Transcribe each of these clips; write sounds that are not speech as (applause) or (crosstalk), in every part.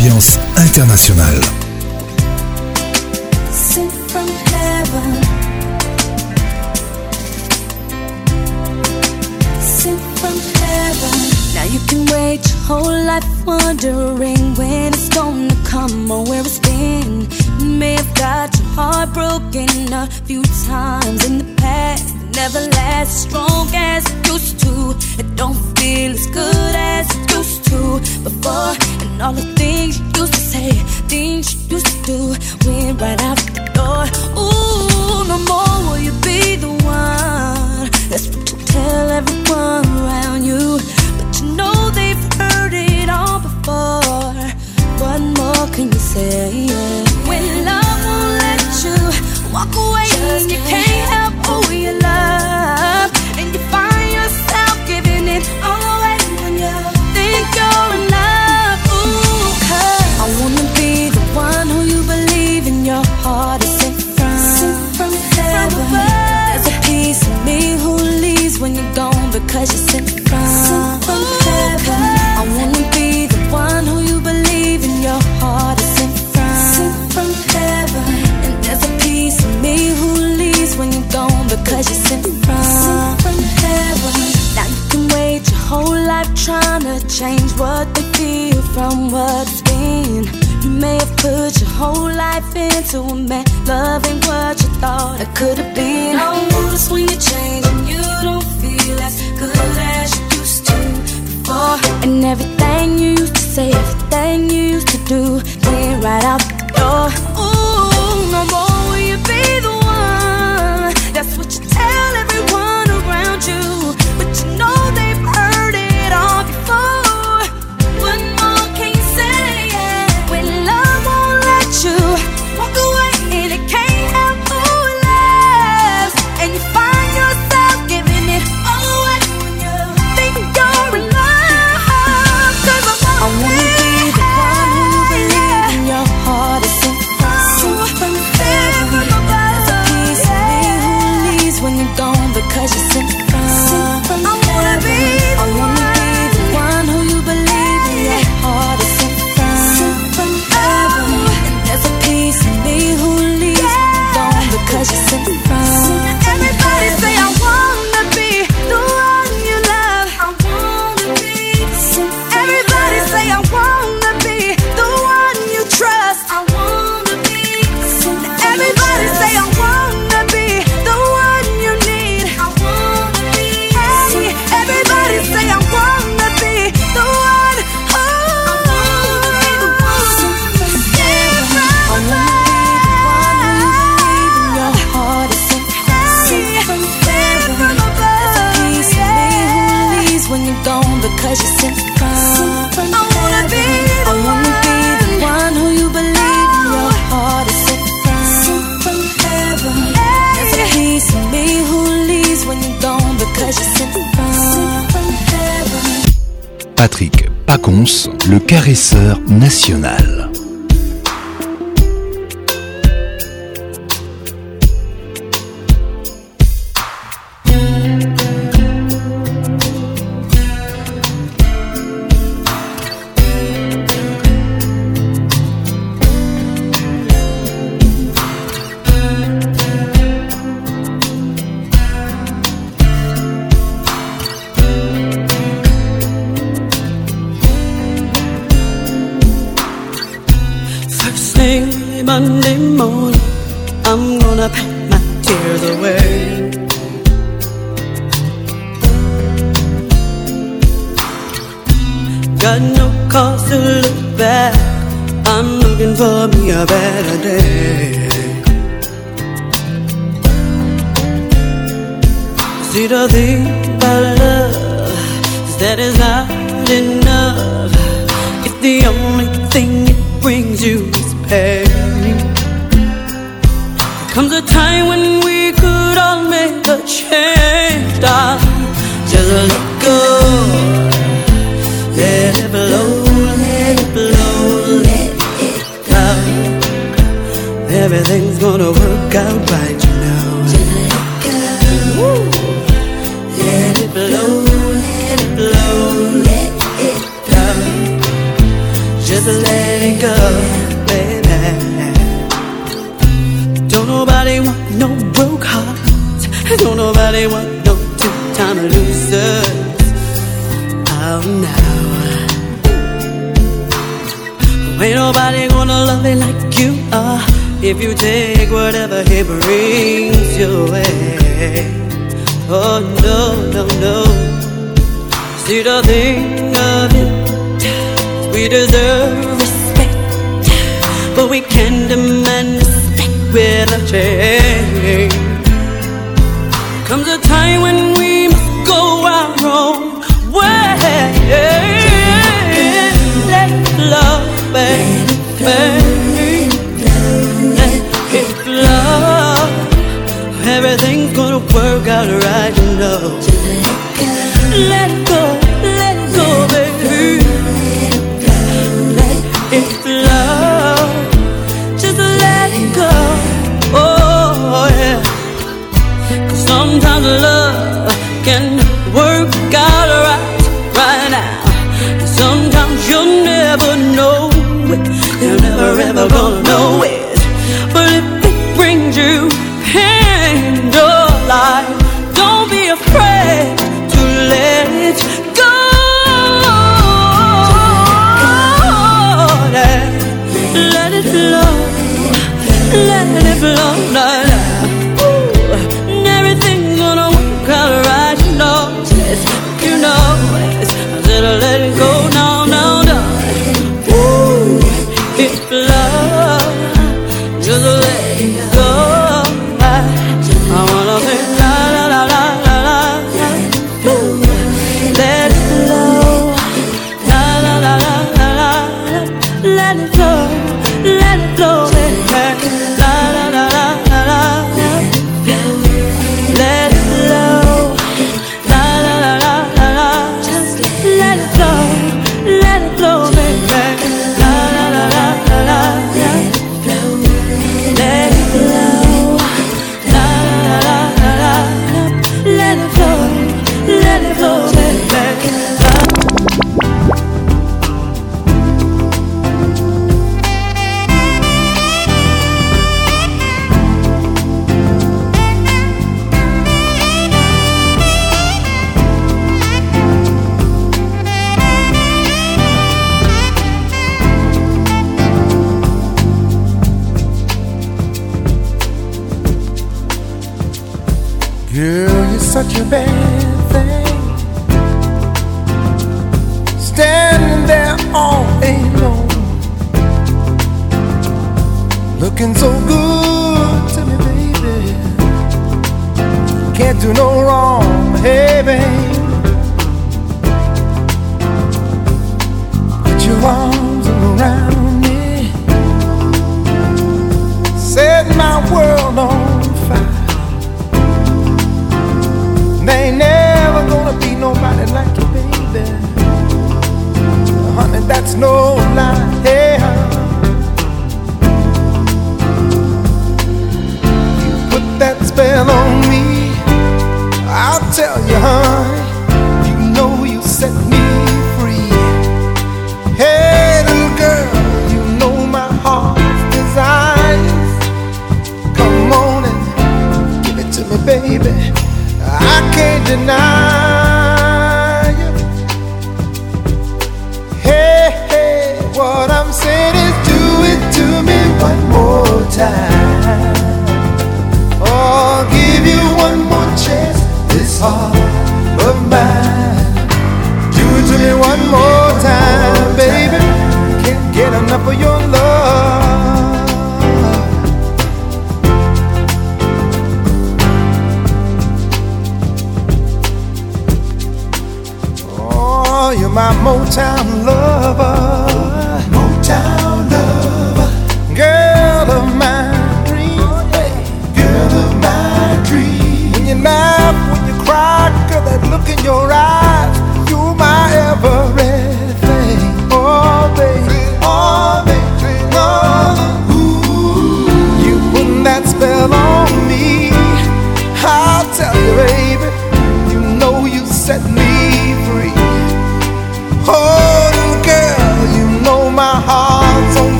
ambiance internationale. whole life wondering when it's gonna come or where it's been. You may have got your heart broken a few times in the past never lasts as strong as it used to. It don't feel as good as it used to before. And all the things you used to say, things you used to do, went right out the door. Ooh, no more will you be the one. That's what you tell everyone around you. But you know they've heard it all before. What more can you say? When love won't let you walk away. trying to change what they feel from what's been. You may have put your whole life into a man, loving what you thought it could have been. Notice when you change and you don't feel as good as you used to before. And everything you used to say, everything you used to do, went right out the door. Patrick Pacons, le caresseur national.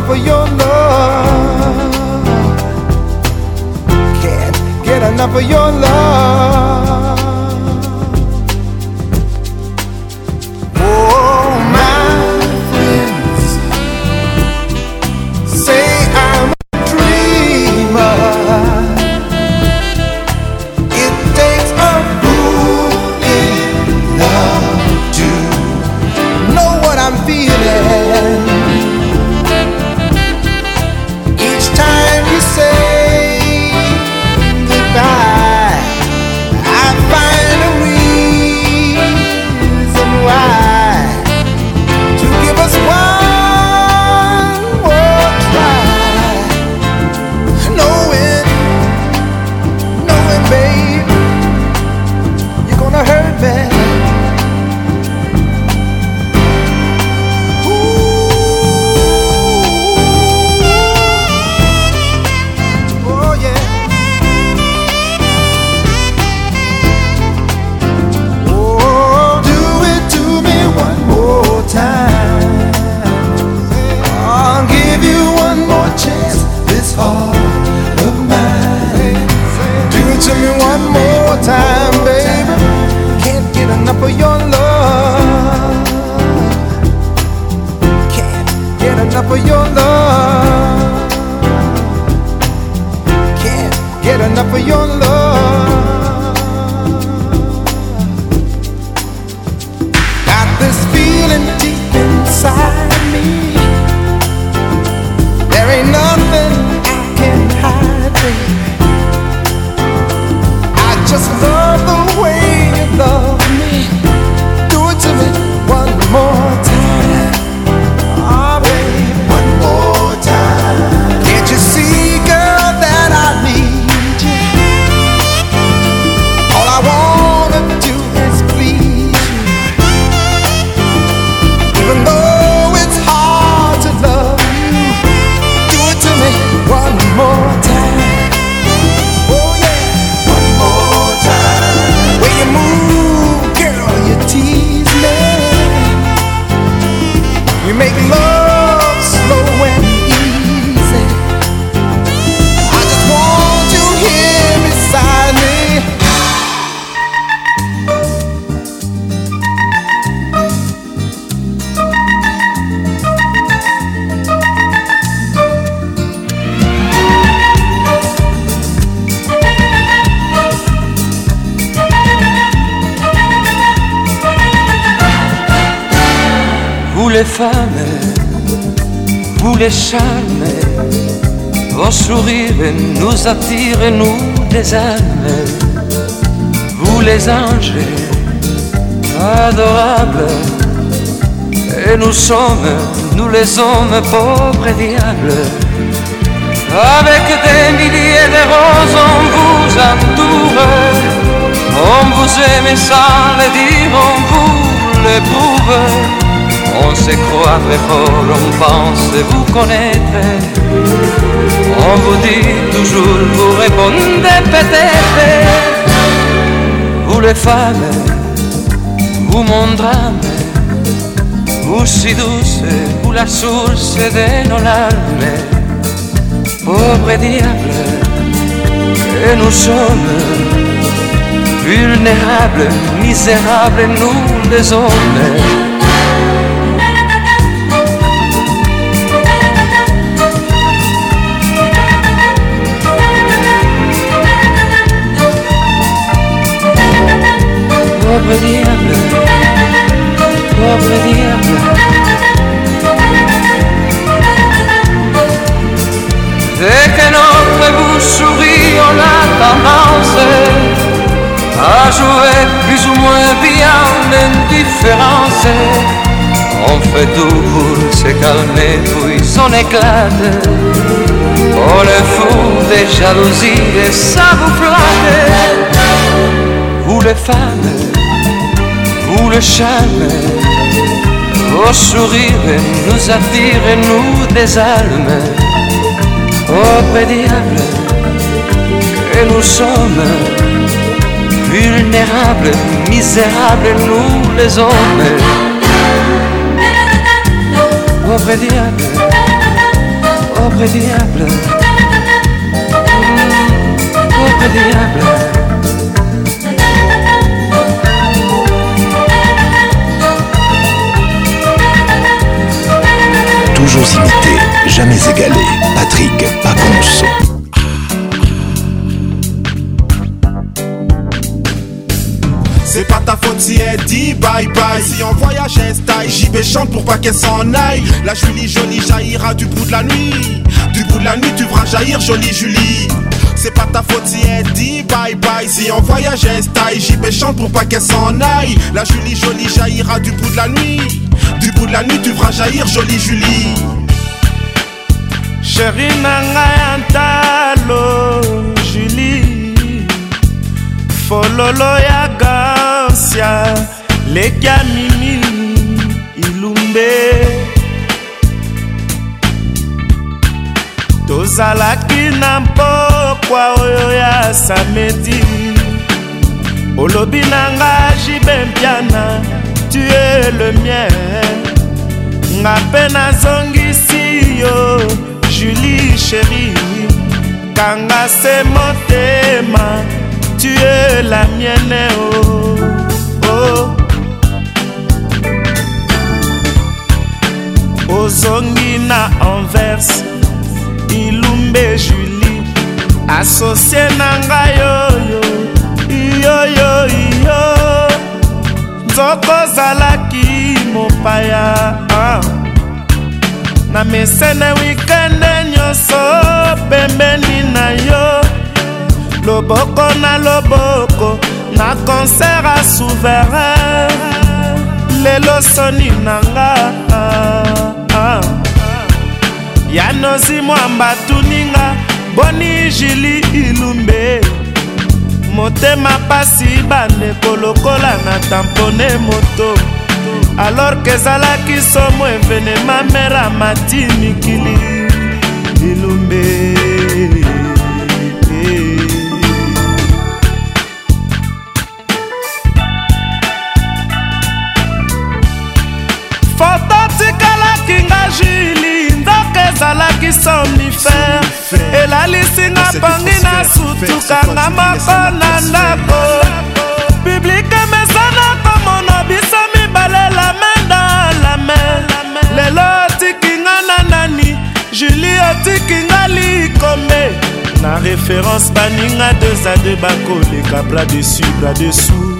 enough of your love. Can't get enough of your love. les anges adorables. Et nous sommes, nous les hommes pauvres et diables. Avec des milliers de roses, on vous entoure. On vous aime sans le dire, on vous l'éprouve. On se croit très fort, on pense vous connaître. On vous dit toujours, vous répondez peut-être où le vous où mon où si douce, où la source de nos larmes. Pauvre diable, que nous sommes vulnérables, misérables, nous les hommes. pauvre diable, pauvre diable. Dès que notre vous sourit, on a tendance à jouer plus ou moins bien l'indifférence. On fait tout pour se calmer, puis son éclate. On le fou des jalousies et ça vous flatte. Vous les femmes le charme au sourire nous attire et nous âmes. Oh pédiable, et nous sommes vulnérables, misérables, nous les hommes. Oh pédiable, oh pédiable, oh pédiable. toujours imité, jamais égalé. Patrick Pacons. C'est pas ta faute si elle dit bye bye Si on voyage j'y vais chante pour pas qu'elle s'en aille La Julie jolie jaillira du bout de la nuit Du bout de la nuit tu verras jaillir jolie Julie c'est pas ta faute si elle dit bye bye Si on voyage j'y vais chante pour pas qu'elle s'en aille La Julie jolie jaillira du bout de la nuit Du bout de la nuit tu feras jaillir jolie Julie Chéri nanga ya ntalo Julie Fololo ya gansia leki ya mimi ilumbe tozalaki na mpokwa oyo ya samedi olobi na nga jibempiana tu es le mien nga mpe nazongisi yo julie chéri kanga se motema tu es la mienne o oh, oh. ozongi na anverse ilumbe julie asosie na ngai yo soko ozalaki mopaya ah. na mesene wikende nyonso pembeni na yo loboko na loboko na konser a souverain lelo soni na nga ah. ya nozi mwamba tuninga boni jili ilumbe motema pasi bandeko lokola na tampone moto alors ke ezalaki somo evenema mera mati mikili ilumbe ezali somnifere elalisinga mpongi na sutukanga moko na ndako biblike mezana komona biso mibale la main dans la main lelo otikinga na nani julie otikinga likome na référence baninga 2 a 2 bakoleka pla dessus pla dessous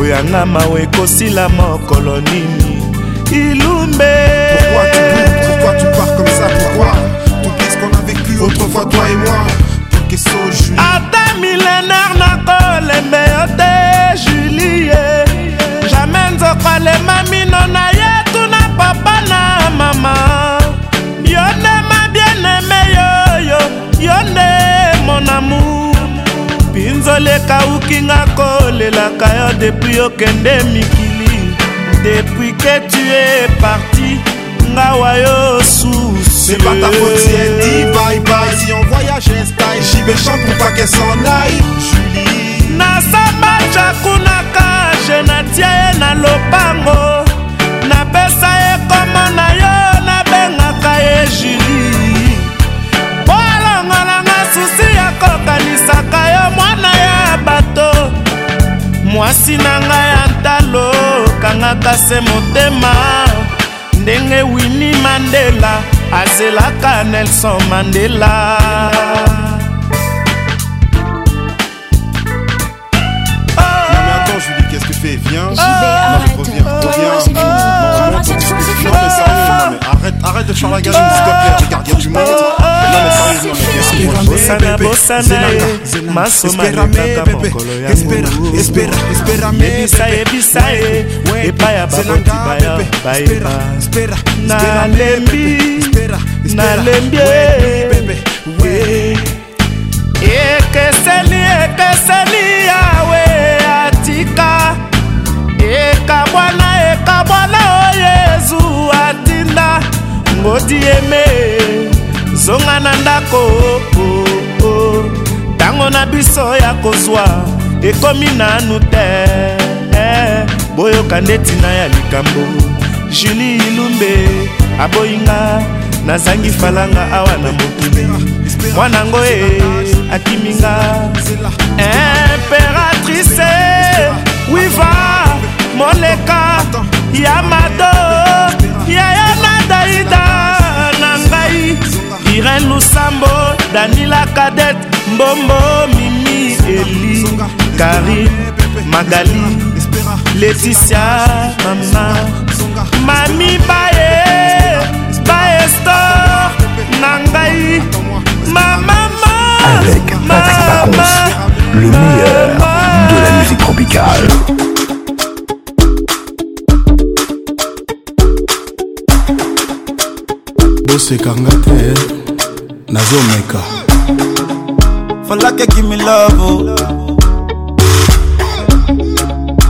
oyanga mawa ekosila mokolo nini ilumbe Pourquoi tu pars comme ça, pourquoi autrefois toi et moi kesoju ata milenaire nakolembe yo te julie jamai nzoko alema mino na ye tuna papa na mama yo nde mabieneme yoyo yo nde monamu mpinzoli ekawuki nga kolelaka yo depui okende mikili depui ke tu e parti ngawa yo susu C'est pas ta faute si elle dit bye bye. Si on voyage style, j'y vais chante pour pas qu'elle s'en aille. Julie. nasamba jakunaka jenatia ye na lopango napesa ye komo na yo nabengaka ye julie mpo alongolanga susi ya kokanisaka yo mwana ya bato mwasi na ngai ya ntalo kangaka se motema ndenge wini mandela azelaka nelson mandela oh, lui Julie, qu'est-ce que tu fais Viens. Arrête de faire la gamine, s'il te plaît, gardien du monde. Bossana, bossana, maso manetaka mokolo ya ebisa ebisa ye epai ya baboti baya bayeba nalembi nalembi ekeseli ekeseli yawe atika ekabwana ekabwana o oh yezu atinda ngodieme zonga na ndako oh, oh, oh. ntango na biso ya kozwa ekomi nanu te boyoka nde ntina ya likambo juli ilumbe aboyinga nazangi falanga awa na mokili mwanango e akiminga imperatrice wiva moleka ya mado yaya irene lusambo danila kadet mbombo mimi eli karim magali leticia mama mami baye baestor na ngai mama avec Patrick Pacons, le meilleur de la musique tropicale. bosekanga te like falake give me love oh.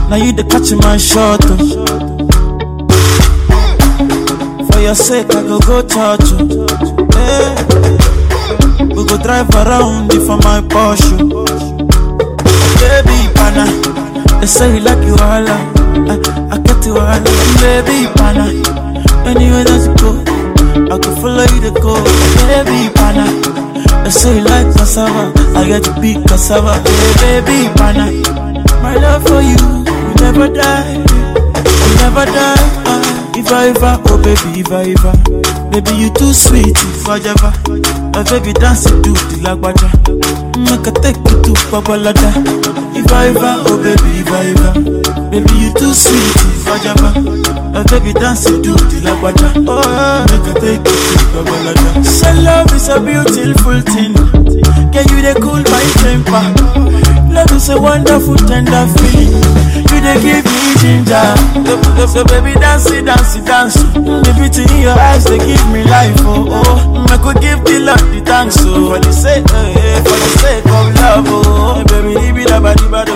now you the catch my shot oh. for your sake i go go church oh. hey. we go drive around you for my Porsche oh. baby pana they say you like you all I, I get you all baby pana anywhere that you go I could follow you to go, baby pana. I say like cassava, I got to big cassava, hey, baby pana. My love for you, you never die, you never die. Uh, if I ever, oh baby, if I ever, baby you too sweet, if I ever, oh baby dance to the lagwaja make I take you to Babalada. Iva Iva, oh baby, Iva Iva. Baby, you too sweet, Iva Java. Uh, baby, dance you do the lagwaja. Oh, yeah. make I take you to Babalada. So love is a beautiful thing. Can you they cool my temper? Love is a wonderful, tender feeling. You dey give me ginger. So, baby, dance it, dance it, dance. The beauty in your eyes, they give me life. Oh, oh. I could give the love the thanks. Oh, for the sake, oh, yeah, for the sake of love. Oh, baby, leave it about the bad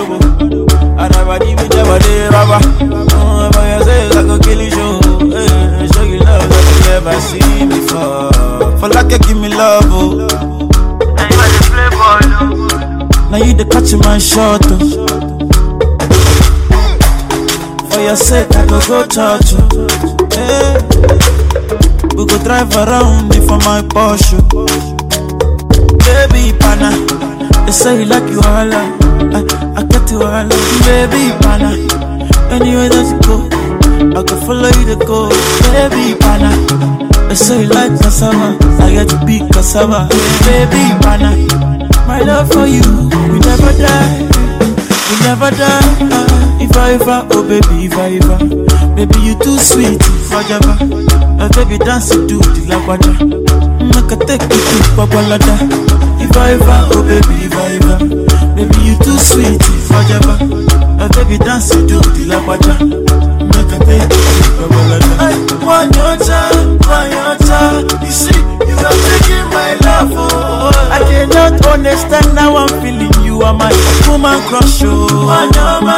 I never leave it oh. about I rubber. Oh, if I say, I could kill you. Hey, eh, show you love that you never seen before. For like, give me love. Oh. Now you the catch my shot. Oh for your sake, I go go touch you, Yeah. We go drive around me for my Porsche. Baby pana, they say you like you all I, I get you all up, Baby pana, anyway that you go, I go follow you to go. Baby pana, they say you like cassava, I get to be cassava. Baby pana, my love for you, we never die, we never die. Iva, oh baby, Iva, Iva. Baby, you too sweet, Fajava. A baby dance to the lagwaja. Make a take you to Babalada. Iva, Iva, oh baby, Iva, Iva. Baby, you too sweet, Fajava. A baby dance to the lagwaja. Make a take you to Babalada. I want your time, want your time. You see, you are taking my love, oh. I cannot understand how I'm feeling you are my woman crush, oh. Wanyama,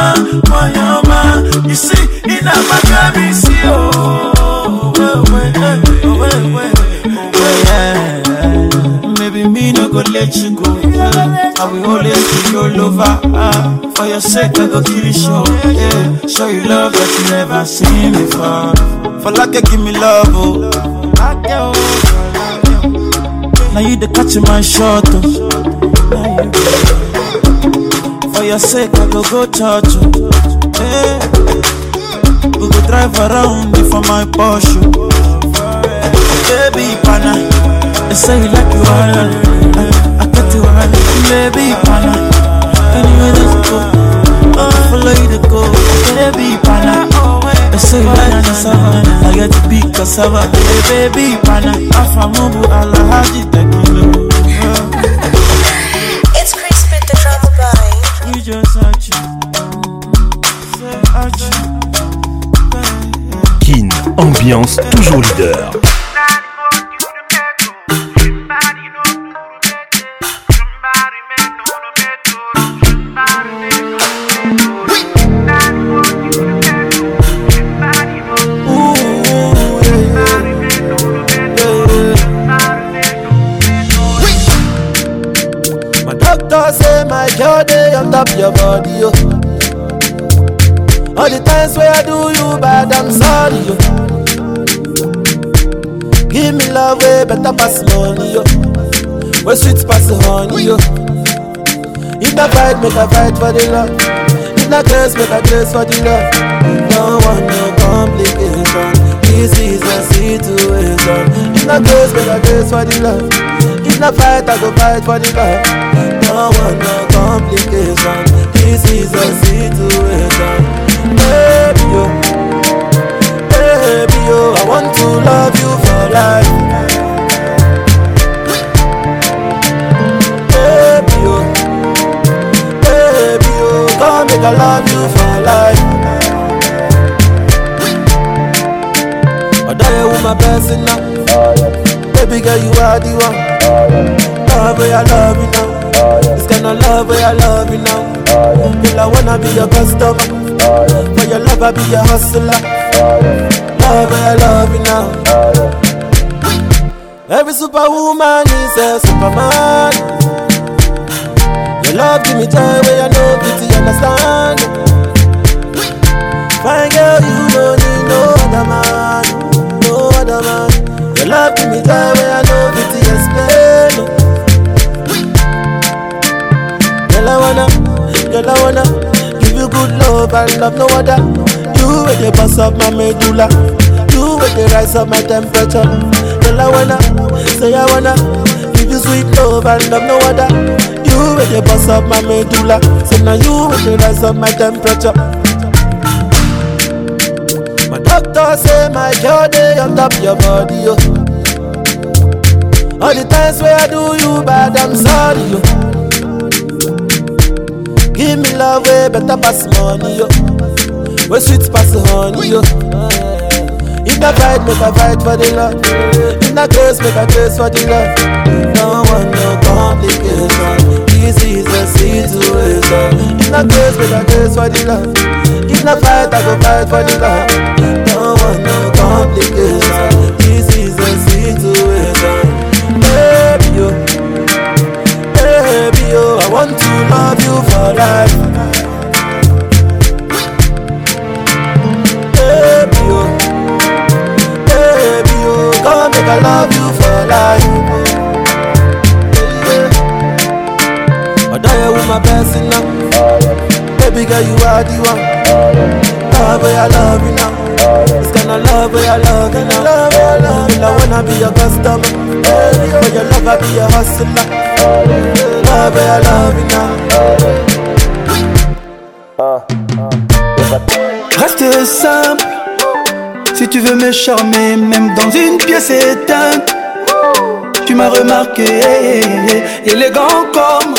wanyama, you see, in a macabre, see, oh. Oh, wait, wait, oh, wait, wait, oh, wait, yeah. Maybe me no go let you go. I will always be your lover. Ah, for your sake, I go give you show. Yeah, show you love that you never seen before. For like, give me love, oh. Like, oh. Now you the catch my shot. For your sake, I go go touch you. Hey. We go drive around before my Porsche. Baby pana, they say you like you are. I get you are. Baby pana, anywhere that you go, I follow you to go. Baby pana, they say you like cassava. I got to be cassava. Baby pana, I famubu alahaji tekilo. Kin, ambiance toujours leader. your body, yo. All the times where I do you bad, I'm sorry, yo. Give me love way better pass money, yo. Where sweet pass honey, yo. If I fight, make a fight for the love. If I curse, make a curse for the love. Don't want no complication. This is the situation. If not grace, but I grace for the love. In a fight, I go fight for the love. No one, no complication. This is the situation. Baby, yo, baby, yo, I want to love you for life. Baby, baby, Come make I love you for life. ọ̀dọ́ yẹn wù my person now. Baby girl, you are the one. Love where I love you now. This kind of love where I love you now. Girl, I wanna be your customer. For your love, I be your hustler. Love where I love you now. Every superwoman is a superman. Your love give me joy where I know beauty understand. Fine girl, you don't need no other man another man. Your love give me time where I know it to explain. Girl, I wanna, girl, I wanna give you good love and love no other. You with the boss of my medulla. You with the rise of my temperature. Girl, I wanna, say I wanna give you sweet love and love no other. You with the boss of my medulla. So now you with the rise of my temperature. My doctor say my girl dey on top your body, yo. All the times where I do you bad, I'm sorry, yo. Give me love way better pass money, yo. Way sweet pass honey, yo. In the fight, make a fight for the love. In the case, make a grace for the love. No one, no complication. This is a situation. In the case, make a grace for the love. In the fight, I go fight for the love. No one, no this is situation. Baby, baby, I want to love you for life. Baby, baby, come make I love you for life. I die with my Baby girl, you are the one. God, boy, I love you now. I love where I love and I love where I love. And I wanna be a customer. For your love, I be a hustler. Love where I love and I. Reste simple. Si tu veux me charmer, même dans une pièce éteinte, tu m'as remarqué, élégant comme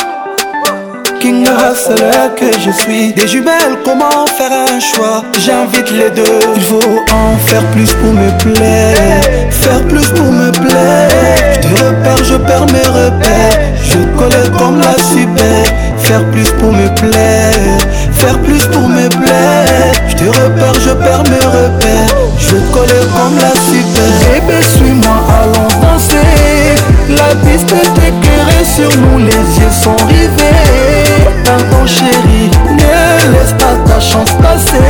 fucking que je suis. Des jumelles, comment faire un choix J'invite les deux. Il faut en faire plus pour me plaire. Faire plus pour me plaire. Je te repère, je perds mes repères. Je colle comme la super. Faire plus pour me plaire. Faire plus pour me plaire. Je te repère, je perds mes repères. Je colle comme la super. Eh Bébé, ben, suis-moi, allons danser. La piste est éclairée sur nous, les yeux sont rivés mon chéri Ne laisse pas ta chance passer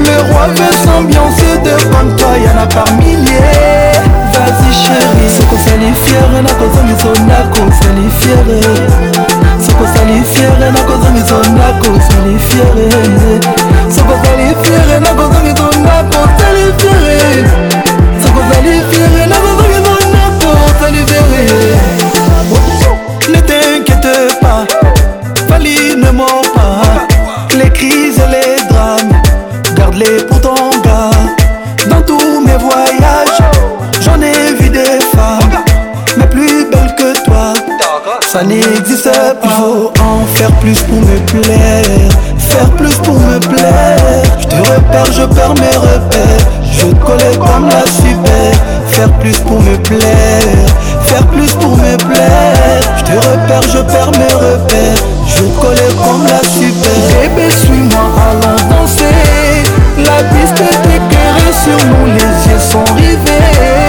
Le roi veut s'ambiancer devant toi en a par milliers Vas-y chéri Sokosali fiere nakozongiso nakosali fiere Sokosali fiere nakozongiso nakosali fiere Sokosali fiere nakozongiso nakosali fiere Sokosali na nakozongiso nakosali fière. ça en faire plus pour me plaire, faire plus pour me plaire. Je te repère, je perds mes repères. Je collais comme la super. Faire plus pour me plaire, faire plus pour me plaire. Je te repère, je perds mes repères. Je collais comme la super. Bébé, suis-moi, allons danser. La piste est éclairée sur nous, les yeux sont rivés.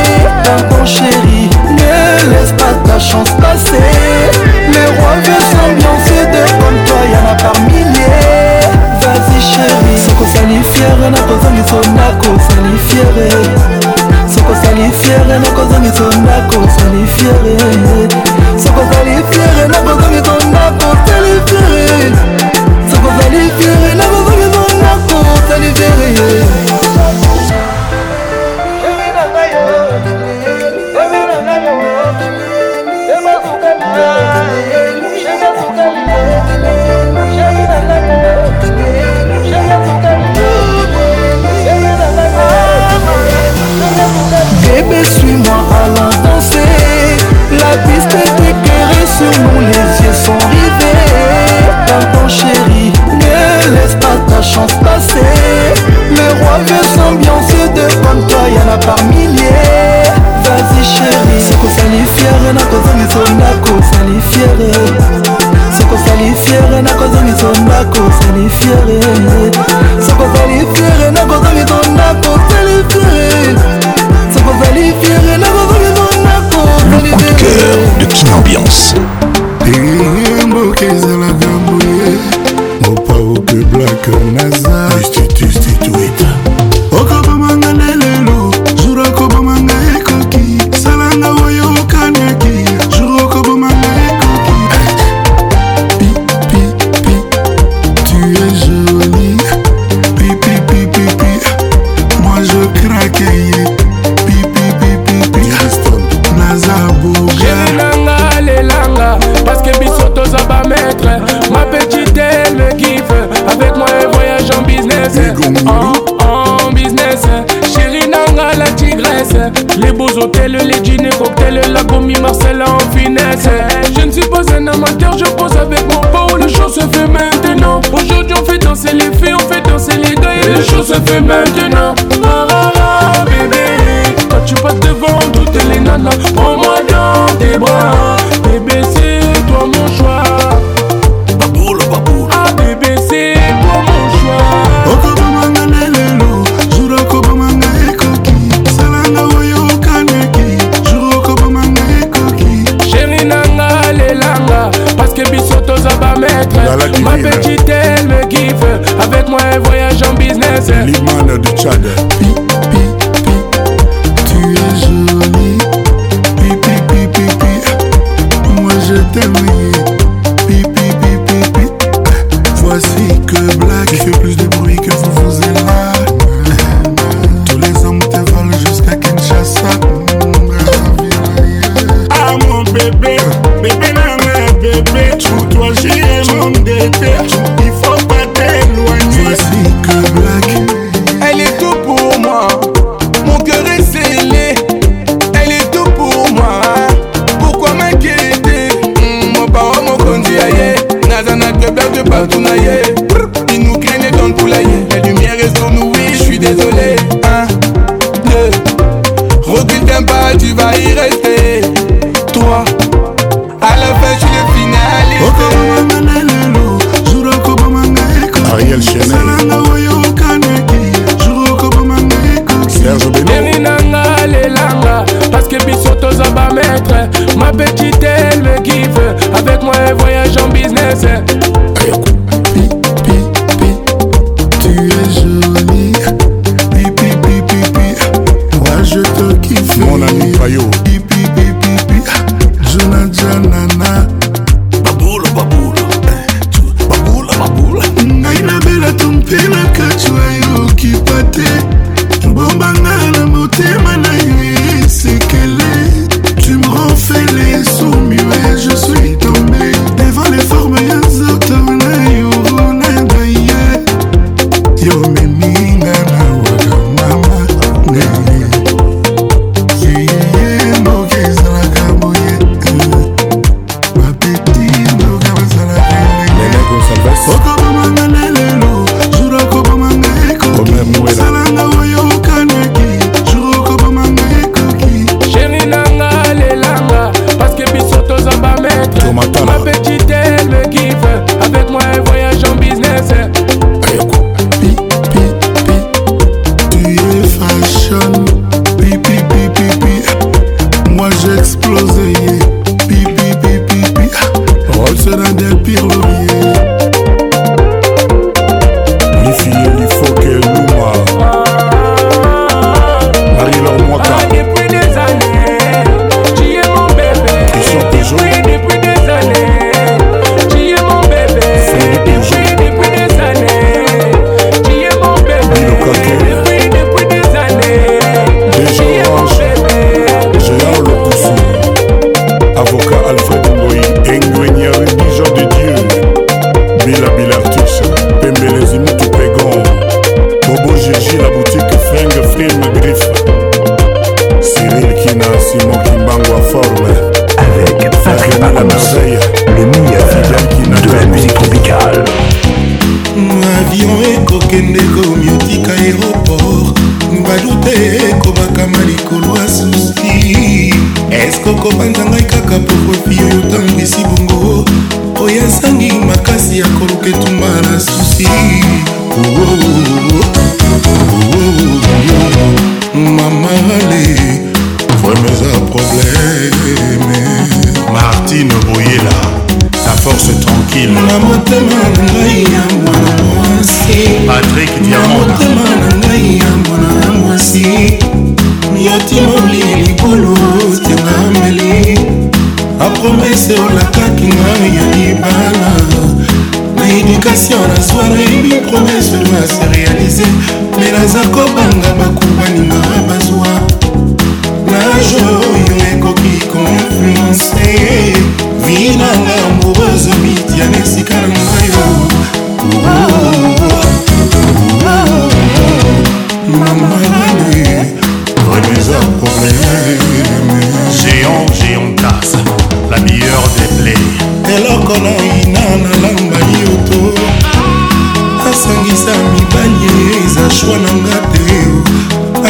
ton chéri Ne laisse pas ta chance passer Le roi veut s'ambiancer de comme toi y'en a par milliers Vas-y chéri Sokosali fiere nakozangiso nakosali fiere Sokosali fiere nakozangiso nakosali fiere Sokosali fiere nakozangiso nakosali fiere ma petite, elle me kiffe. Avec moi, elle voyage en business.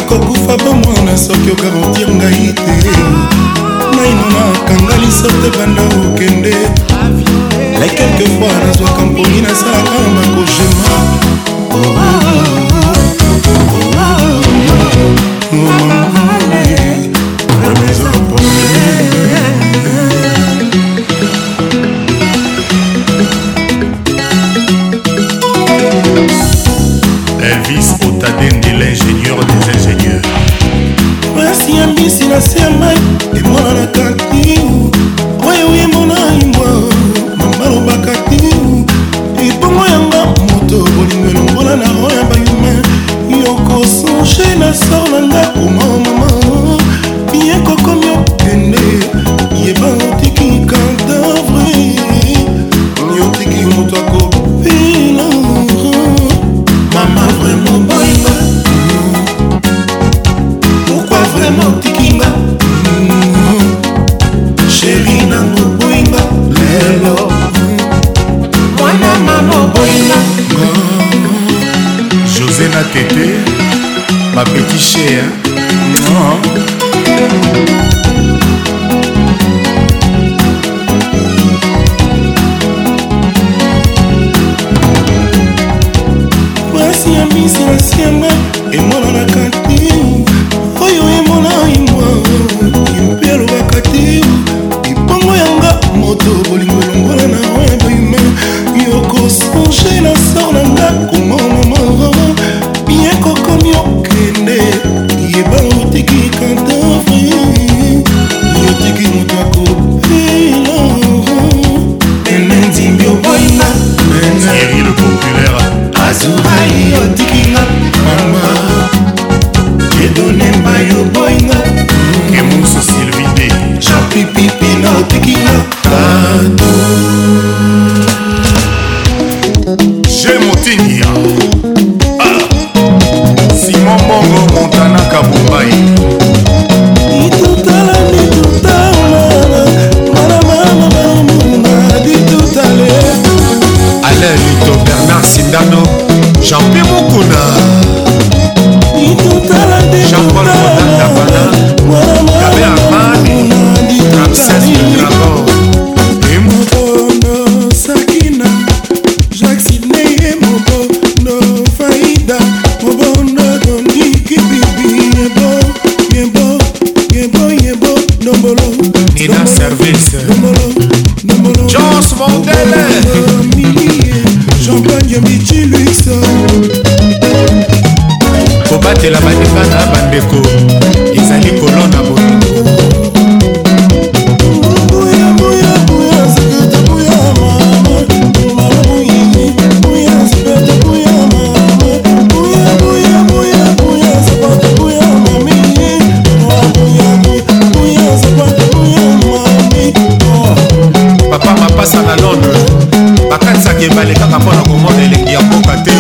nakokufa bomona soki okakotir ngai te naino nakanga lisorte banda okende le quelquefois nazwaka mponi nasalaka makogema oh, oh, oh, oh, oh, oh, oh, oh, oh. bayaki ebale kaka mpo na komona elengi ya mboka te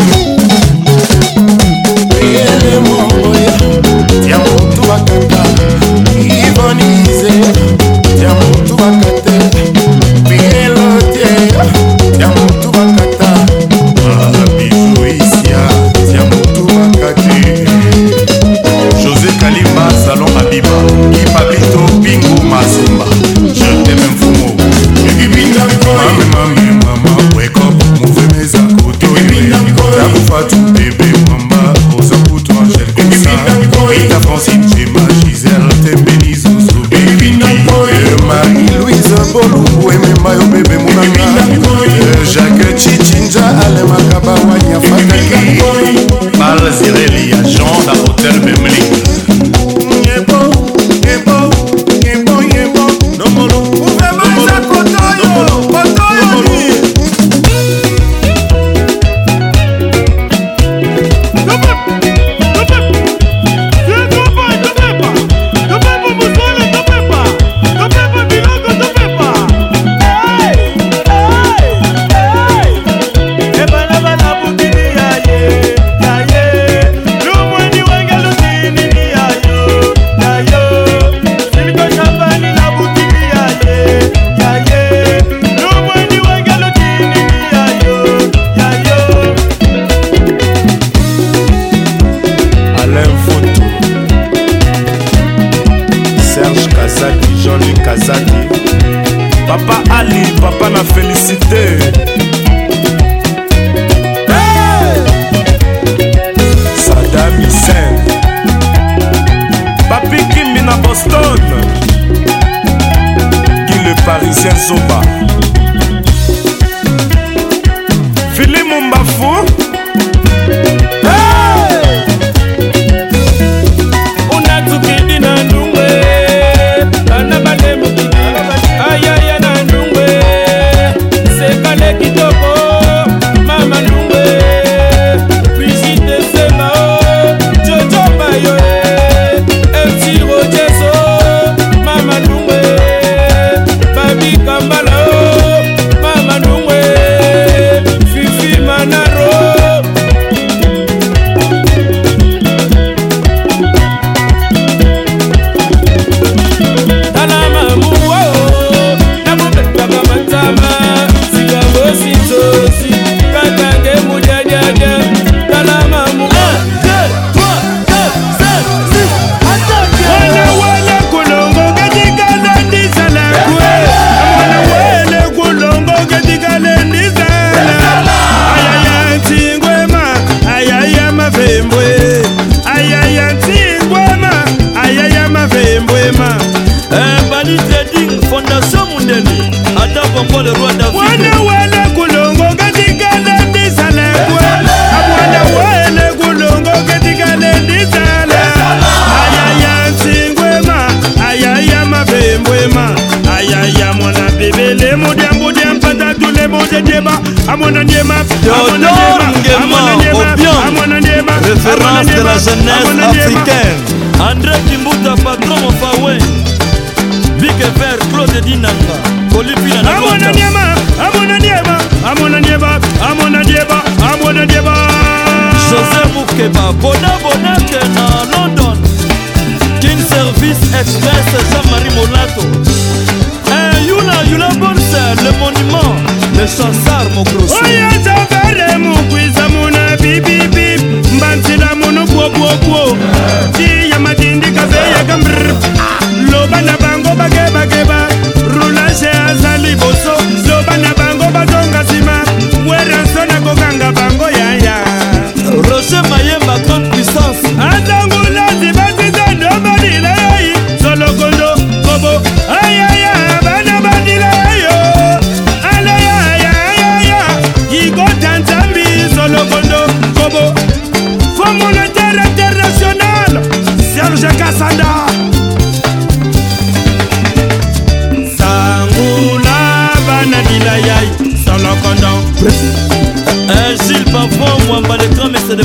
Théodore Nguema Obion, référence de la jeunesse africaine. André Kimbuta, patron Mofawe, Vic Vert, Claude Dinanga, Colipina Amona Niema, Amona Niema, Amona Niema, Amona Niema, Amona Niema. José Moukeba, Bona Bonake na London. King Service Express, Jean-Marie Molato. Jean Yula Bonser, le monument, le chansar Mokroso. Oya Zavere Mukwiza Muna Bibi Bib, Mbantila Munu Bwo Bwo Bwo, Ji Yamadindi Kaze Yagambr, Loba Nabango Bage Bage.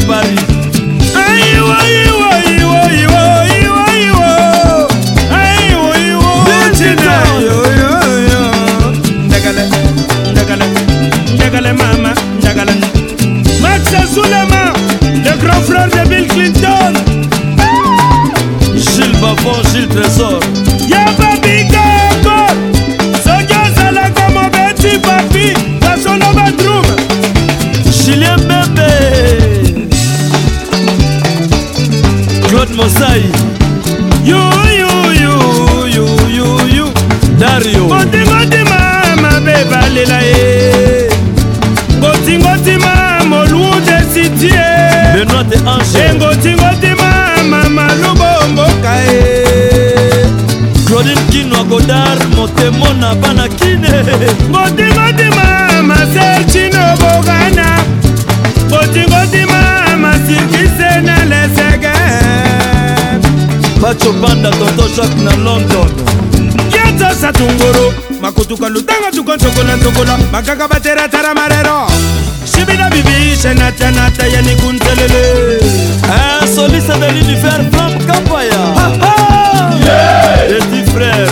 everybody tobanda tonto jacke na london kieta satunguru makutuka lutanga tukoncokola ncokola makaka bateratara marero shibina bibi shenatanata yanikuntelele insoliste eh, de l'univers flam kapaya petit frère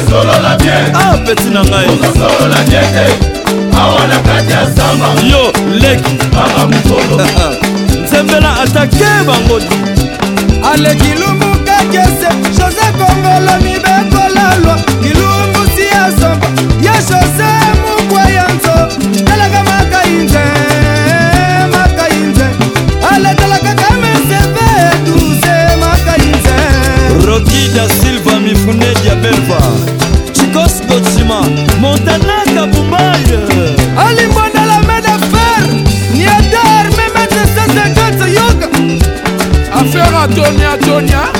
ah petit na ngai yo leki (laughs) nzembela atake bango aleki lumu jose kongolo mibekolalwa kilumbusi ya somba ye jose mukwa ya nzo talaka makainze makainze aletalaka kamesepe tuze makainze rokida silva mifunedi ya belva chikos gotsima montanaka bumbaye alimbondala medefer niadar memetesesegete yoga affaire atonia atonia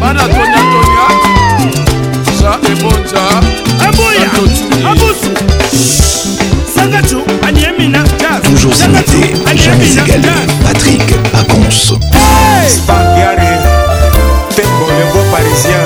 bana tonatonia sa ebonja aboya e abusu sangacu aniemina toujours imité jamais égalé patrick pacons hey! parisien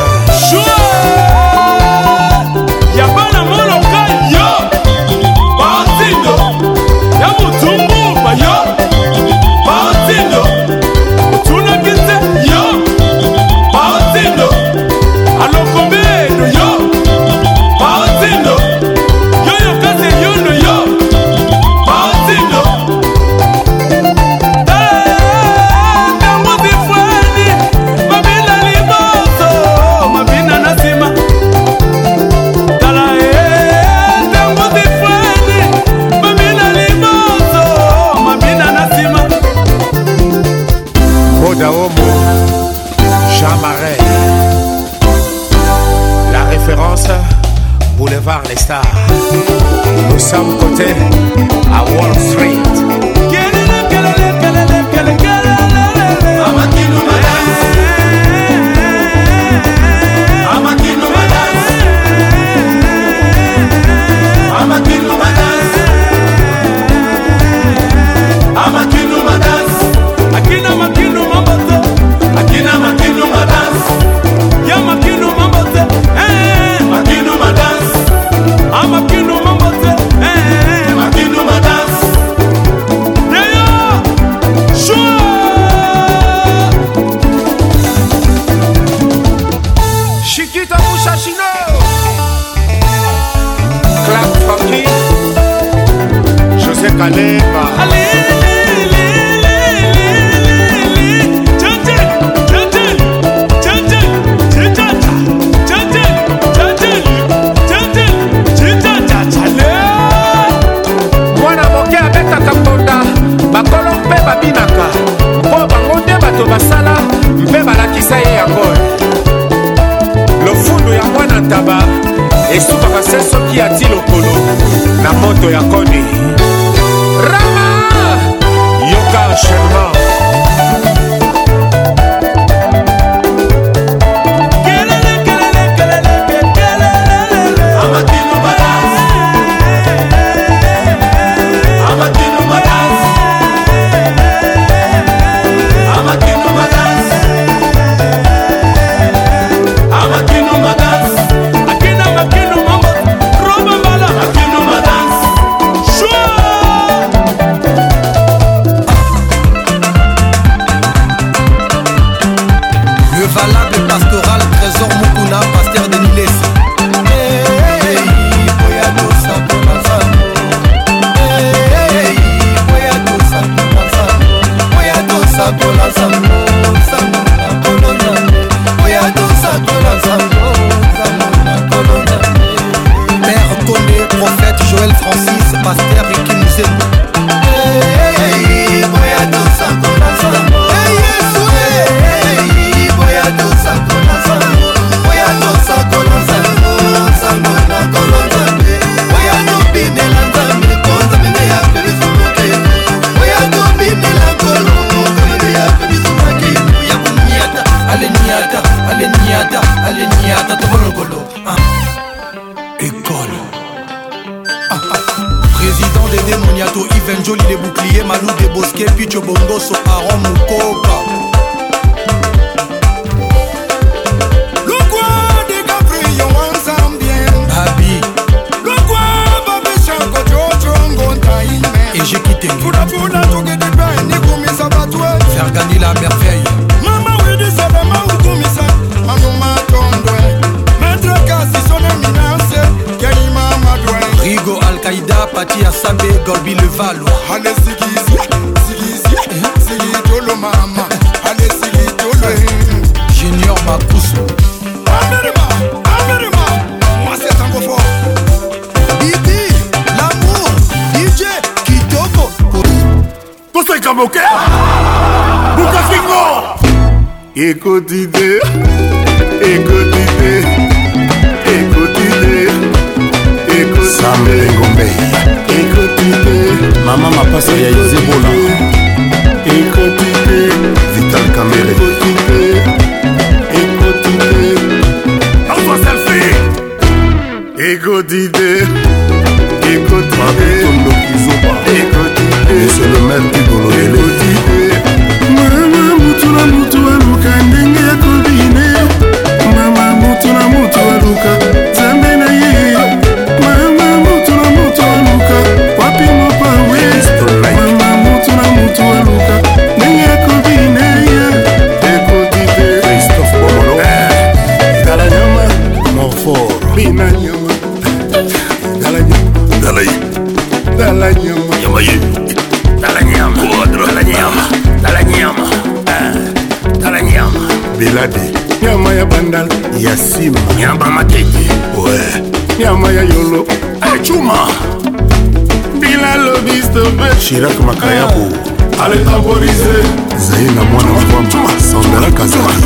favorise zai na mwana wapamba sandala kazaa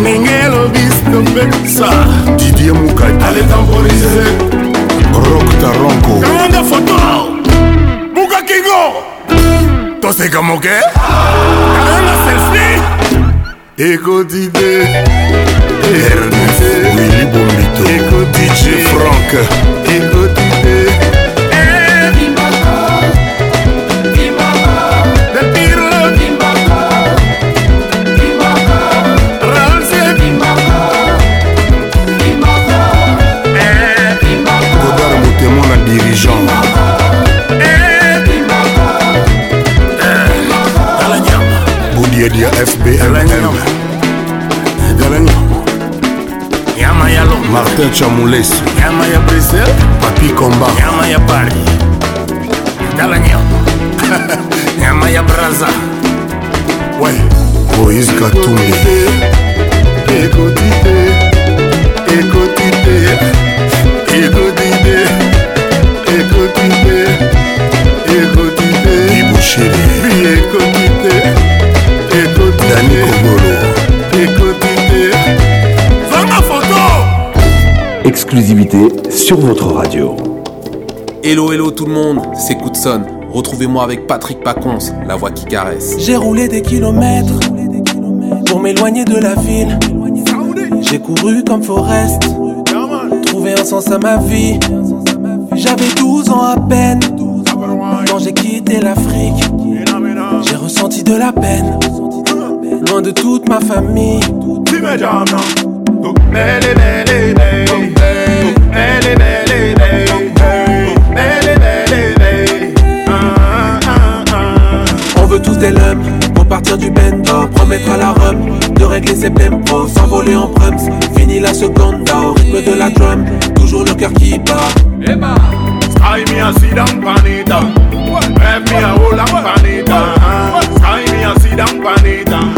ndenge elobis topekisa didie mukadi ale temporize rok taronko kamanda foto buka kingo toseka moke kalanga selfi ekodide ernest willy bombito ekodije frank Eko fbmm Yama ya Londres Martin Chamoules Yama ya Brésil Papi Comba Yama ya Paris Dala nyama (laughs) Nyama ya Braza Ouais Moïse Katumbi Écoutez Écoutez Écoutez Écoutez Écoutez Ibouchiri Écoutez exclusivité sur votre radio hello hello tout le monde c'est Coutson retrouvez-moi avec Patrick Pacons la voix qui caresse j'ai roulé des kilomètres pour m'éloigner de la ville j'ai couru comme Forest Trouver un sens à ma vie j'avais 12 ans à peine quand j'ai quitté l'Afrique j'ai ressenti de la peine de toute ma famille. Tu me On veut tous des lums pour partir du bendo, promettre à la rhum de régler ses Sans s'envoler en prums. Fini la seconde au rythme de la drum, toujours le cœur qui bat. Sky a panita, a panita. Sky a panita.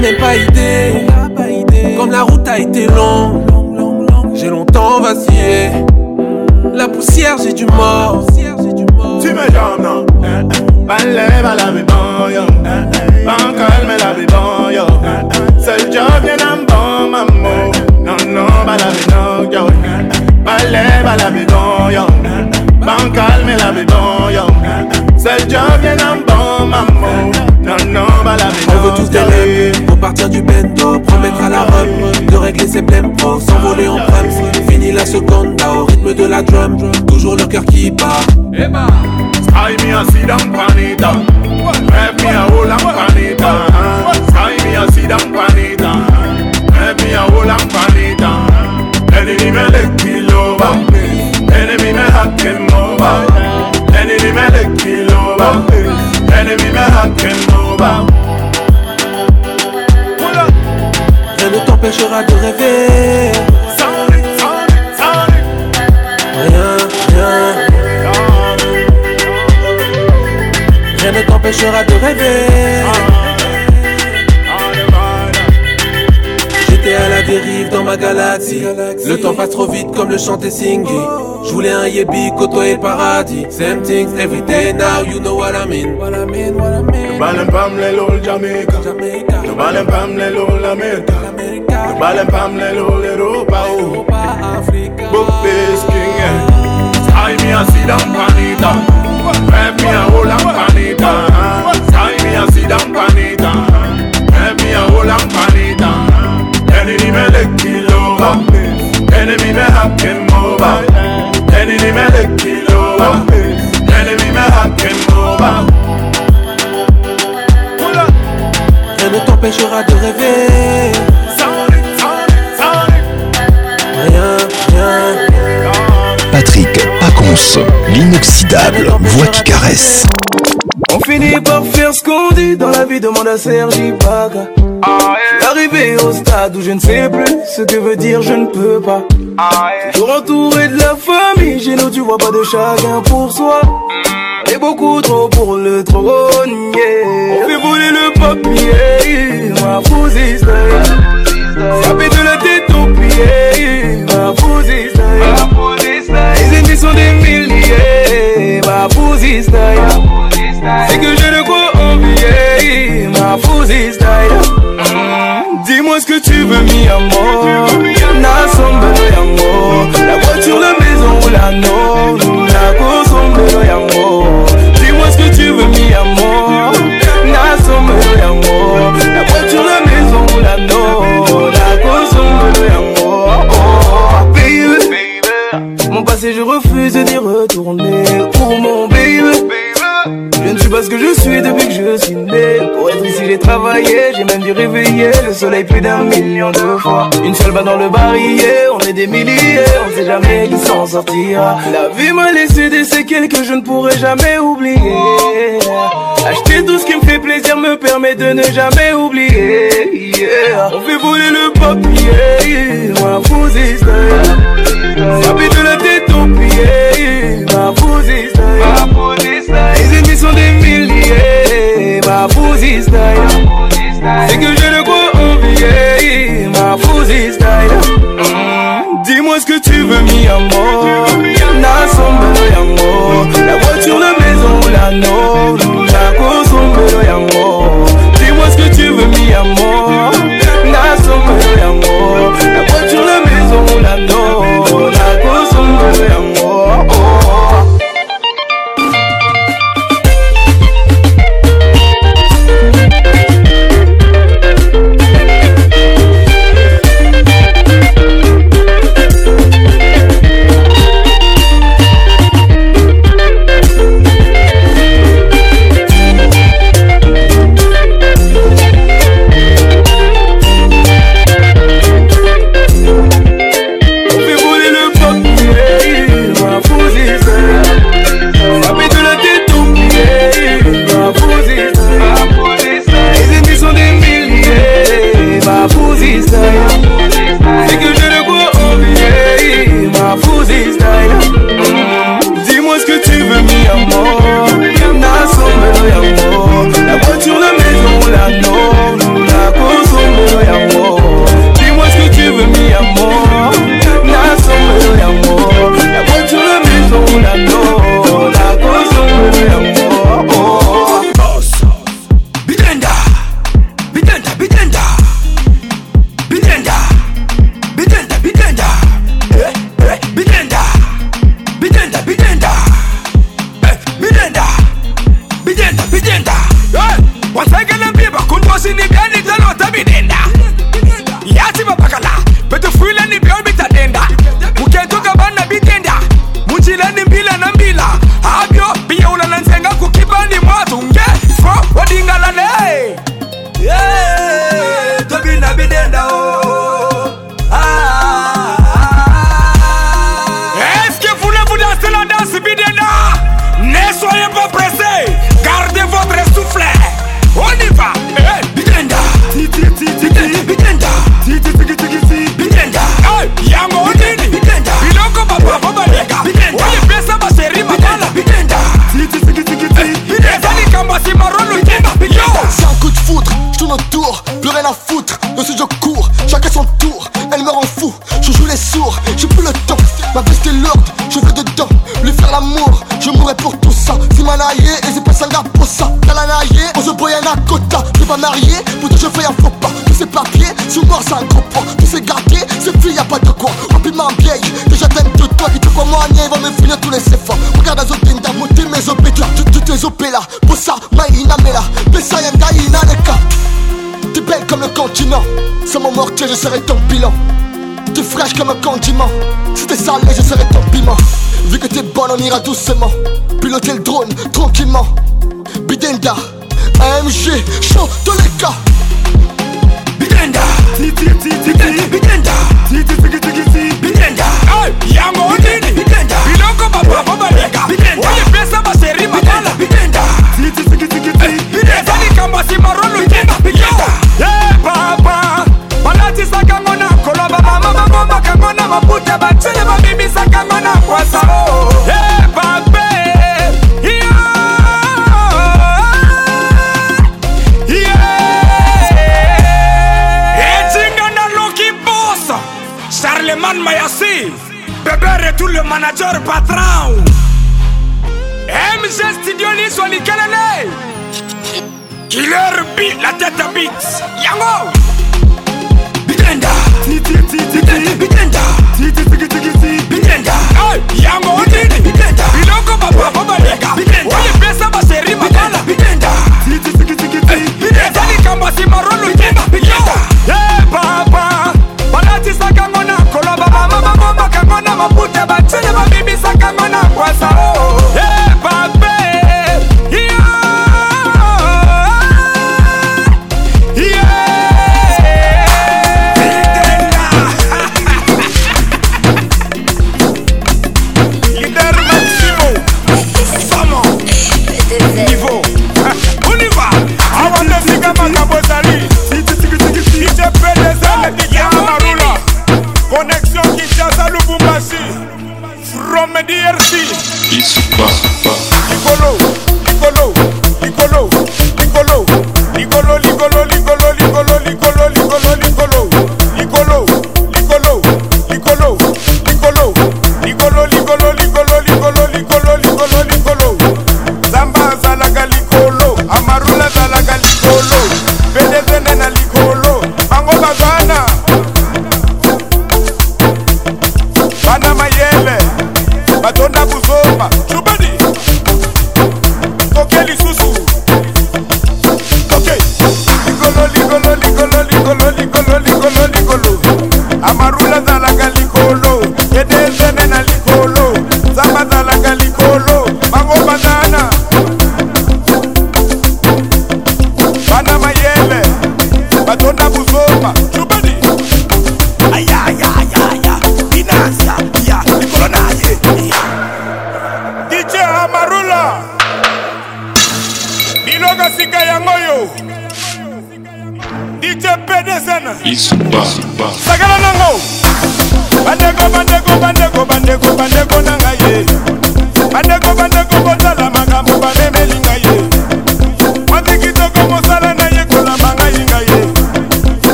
même pas idée. Comme la route a été longue, j'ai longtemps vacillé. La poussière, j'ai du mort. Tu me jambes, non? Balève eh, eh. à la yo Bancale, eh, calme la yo Seul job, vient d'un bon maman. Non, non, balève, non, yo. Balève à la yo Bancale, calme la yo Seul job, vient d'un bon maman. On veut tous des Pour partir du bendo, promettre à la rum, De régler ses blèmes pro, s'envoler en prime Fini la seconde, au rythme de la drum Toujours le cœur qui bat Eh bah, de rêver. Rien, rien. Rien ne t'empêchera de rêver. J'étais à la dérive dans ma galaxie. Le temps passe trop vite comme le chantait Singy. Je voulais un yebi côtoyer le paradis. Same things every day now, you know what I mean. What I mean, what I Jamaica. pam Balen pam lè lò lè rò pa ou oh. Bouk bes king e Sky mi a sidan panita Rev mi a holan panita Tay mi a sidan panita Rev mi a holan panita Enini me lek kill over mi me hap him over ni me lek kill over mi me hap him Rien ne t'empêchera de rêver l'inoxydable voix qui caresse. On finit par faire ce qu'on dit dans la vie, demande à Sergi Baga. Arrivé au stade où je ne sais plus ce que veut dire je ne peux pas. Toujours entouré de la famille, j'ai nous tu vois pas de chacun pour soi. Et beaucoup trop pour le trône, On fait voler le papier, ma fousiste. Frapper de la tête au pied, ma fousiste. Ils des milliers, ma fouzi C'est que j'ai de quoi envier, ma fouzi mmh. Dis-moi ce que tu veux, mi amour, n'assemble yango. La voiture, la maison ou la norme, la cause, sombre yango. Et je refuse d'y retourner. Pour mon baby, je ne suis pas ce que je suis depuis que je suis né. Pour être ici, j'ai travaillé, j'ai même dû réveiller le soleil plus d'un million de fois. Une seule va dans le barillet, on est des milliers, on sait jamais qui s'en sortira. La vie m'a laissé des séquelles que je ne pourrai jamais oublier. Acheter tout ce qui me fait plaisir me permet de ne jamais oublier. On fait voler le papier, moi, vous Frappé de la appuyer, ma position. Les ennemis sont des milliers, ma position. C'est que j'ai de quoi envier, eh, ma position. Mmh. Dis-moi ce que tu veux, mi amour. Nasombelo yango, la voiture, la maison, la norme. Nakosombelo yango. Dis-moi ce que tu veux, mi amour.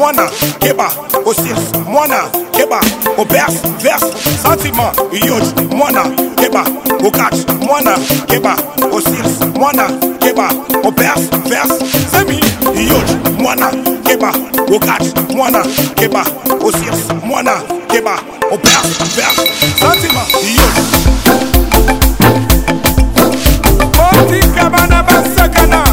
mwana keba osirs mwana keba oberse verse sentiment yoj mwana keba okach mwana keba osirs mwana keba oberse verse semi yoj mwana keba okach mwana keba osirs mwana keba oberse verse sentiment yoj otikabana basakana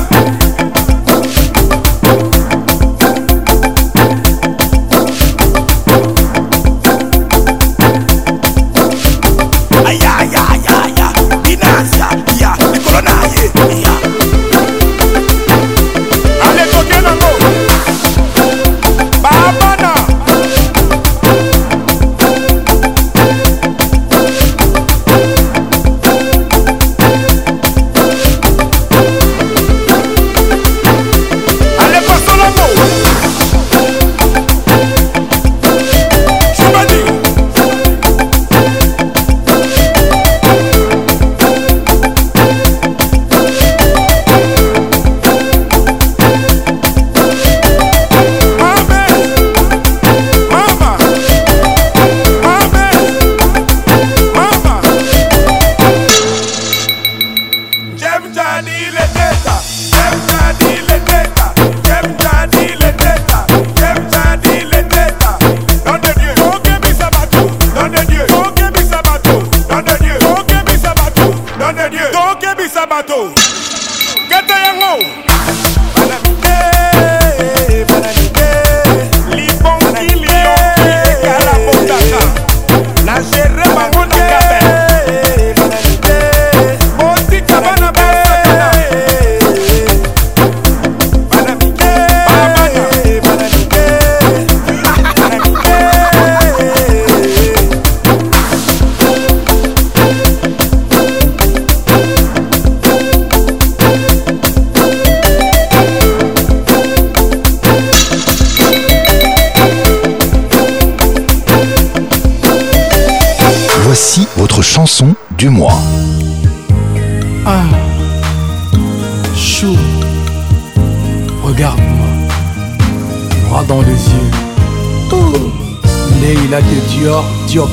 Dior Diop.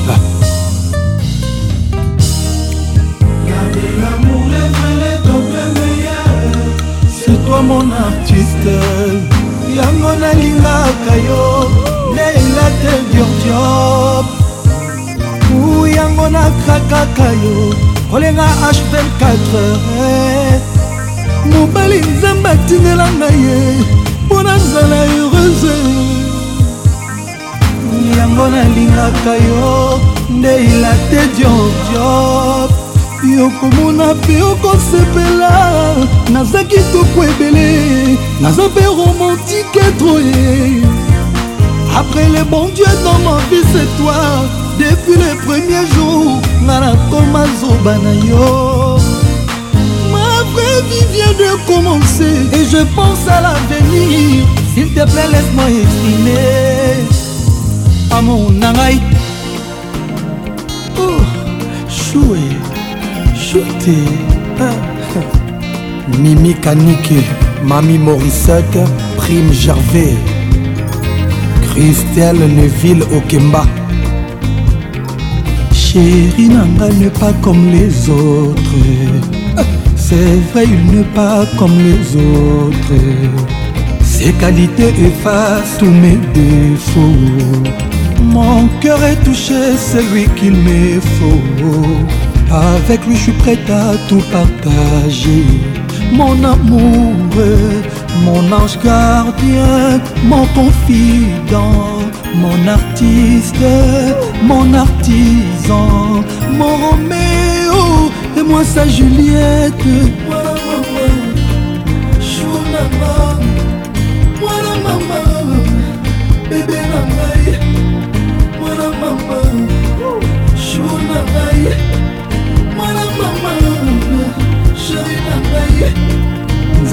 C'est toi mon artiste, yango nalingaka yo leila te Dior Diop. Ou yango nakrakaka yo kolenga H24 kaka yo nde ilate diordiop yokomona mpe okosepela naza kitoko ebele naza mpe romantike troye après le bon dieu dans ma vie c'est toi depuis le premier jour nga nakoma zoba na yo ma vraie vie vient de commencer et je pense à l'avenir s'il te plaît laisse-moi exprimer amour na ngai chue oh, chute mimi ah. kanike mami morisette prime gervais christelle neville okemba chéri nanga ne pas comme les autres ah, c'est vrai il ne pas comme les autres ses qualités effacent tous mes défauts Mon cœur est touché, c'est lui qu'il me faut. Avec lui, je suis prête à tout partager. Mon amour, mon ange gardien, mon confident, mon artiste, mon artisan, mon Roméo et moi sa Juliette. maman, Bébé la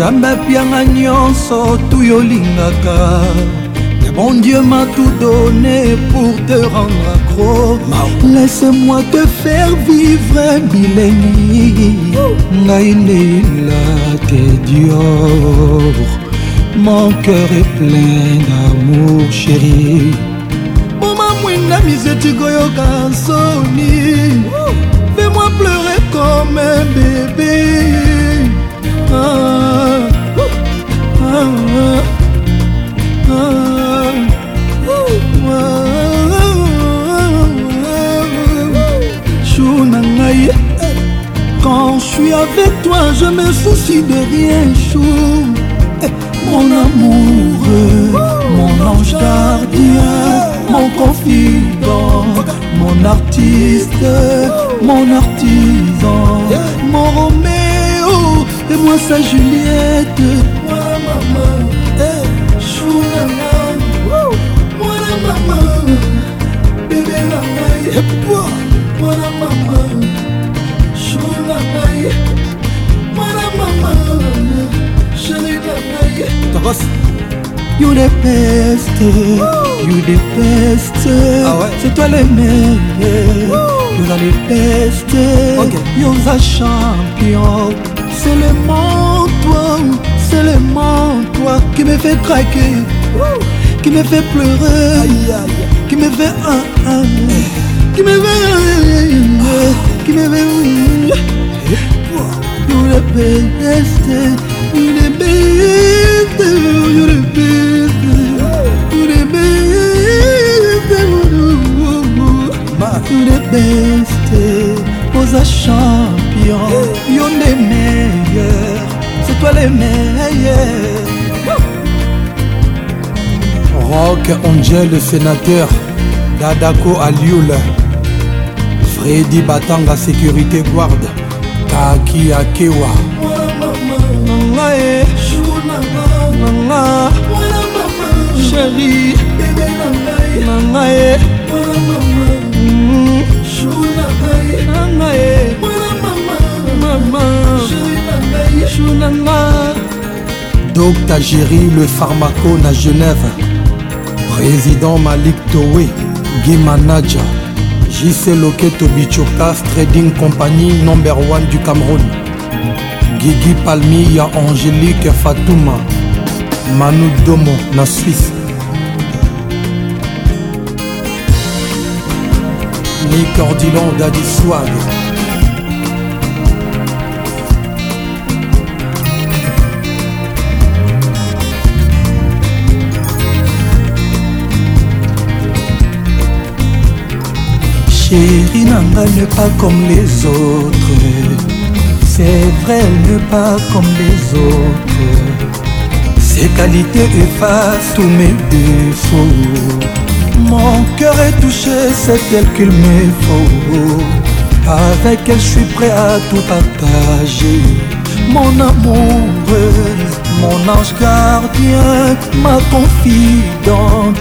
nzambe apianga nyonso tuyo olingaka Mon Dieu m'a tout donné pour te rendre accro. Laisse-moi te faire vivre un millénie. Naïneïla, t'es Dior. Mon cœur est plein d'amour, chérie. Maman, mouina, misetigoyoka, soni. Fais-moi pleurer comme un bébé. Quand je suis avec toi, je me soucie de rien, chou. Mon amour, mon ange gardien, mon confident, mon artiste, mon artisan, mon remède. mpe mwasa juliette mwana mama shunanga mwana mama bebe na ngai epo mwana mama shuna ngai mwana mama sheri na ngai You the best, you the best, ah ouais. c'est toi le meilleur, Woo. you are the best, okay. you're the champion. C'est seulement toi, seulement toi qui me fait craquer, qui me fait pleurer, qui me fait un, un, qui me fait un, qui me fait You're the best, you're the best, you're the best, you're the best, you're the best, you're the best, you're the champion, you're the étoile émerveillée Rock Angel le sénateur Dadako Alioul Freddy Batanga sécurité guard Kaki Akewa chéri nanga ye eh. nanga ye eh. mama Docta Géry le pharmaco na Genève Président Malik Towe Guimanaja JC Loketo Bichokas Trading Company Number 1 du Cameroun Guigui Palmi ya Angélique Fatouma Manu Domo na Suisse Nick Ordilon d'Adiswag chéri nanga ne pas comme les autres c'est vrai ne pas comme les autres ses qualités effacent tous mes défauts mon cœur est touché c'est elle qu'il me faut avec elle je suis prêt à tout partager mon amour mon ange gardien ma confidente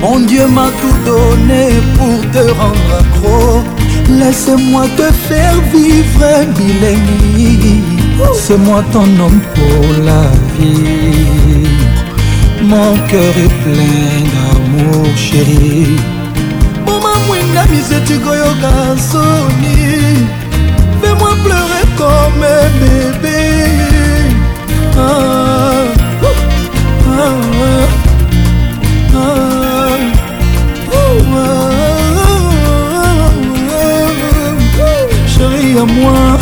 Mon Dieu m'a tout donné pour te rendre accro. Laisse-moi te faire vivre millénie. C'est-moi ton homme pour la vie. Mon cœur est plein d'amour, chéri. Moma mwinda miseti koyoka soni. Fais-moi pleurer comme un bébé. Ah. moi.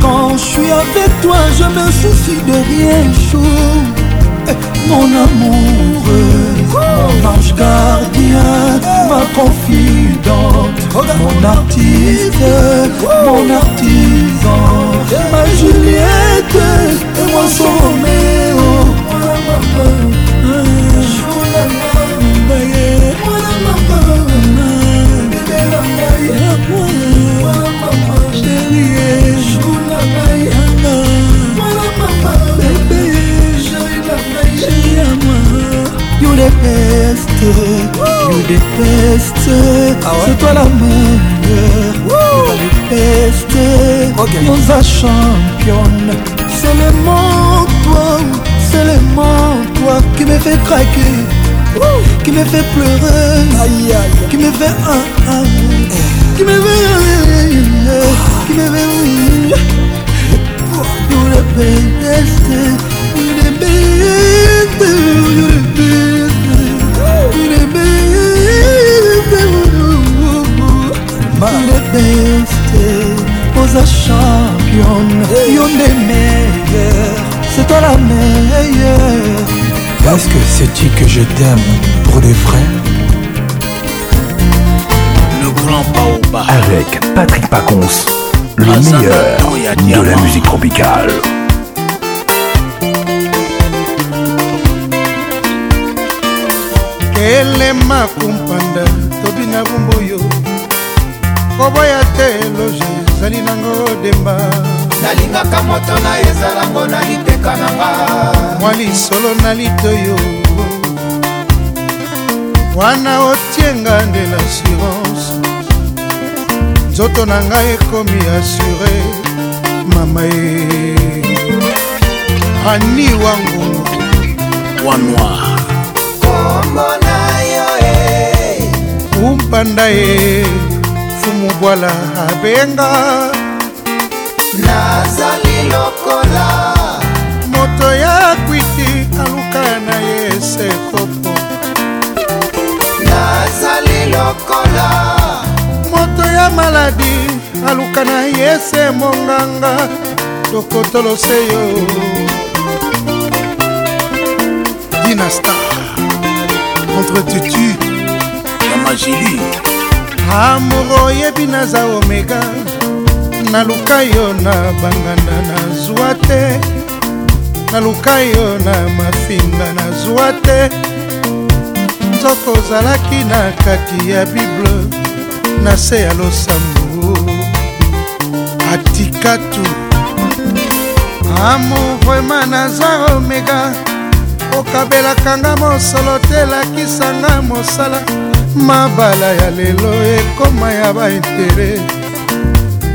Quand je suis avec toi, je me soucie de rien chaud. Mon amour, mon ange gardien, ma confidente, mon artiste, mon artisan, ma Juliette et mon Roméo. Tu déteste ah C'est toi la meilleure You déteste a championne C'est le mot toi C'est le mot toi Qui me fait craquer Qui me fait pleurer Qui me fait un un Qui me fait Qui me fait oui You déteste You déteste la championne, c'est toi la meilleure. Est-ce que c'est-tu que je t'aime pour des frères Avec Patrick Pacons, le ah, meilleur de la musique tropicale. ma compagne, tobina ezali nango demba nalingaka moto na ezalango na liteka na nga mwa lisolo na litoyo wana otienga nde l'assurance nzoto na ngai ekomi asure mama e ani wangungu wanoir kombo na yo e eh. umpanda e mobwala abenga nazali lokola moto ya kwiti aluka na ye sekopo nazali lokola moto ya maladi aluka na ye se monganga tokotolose yo dinastar entre tutu ya magili amoro oyebi oh, naza omega naluka yo na banganda nazwa te naluka yo na mafinga nazwa te nzoko ozalaki na kati ya bible na se ya losambo atikatu amour vraimen naza omega okabelaka nga mosolo te lakisanga mosala mabala ya lelo ekoma ya baintere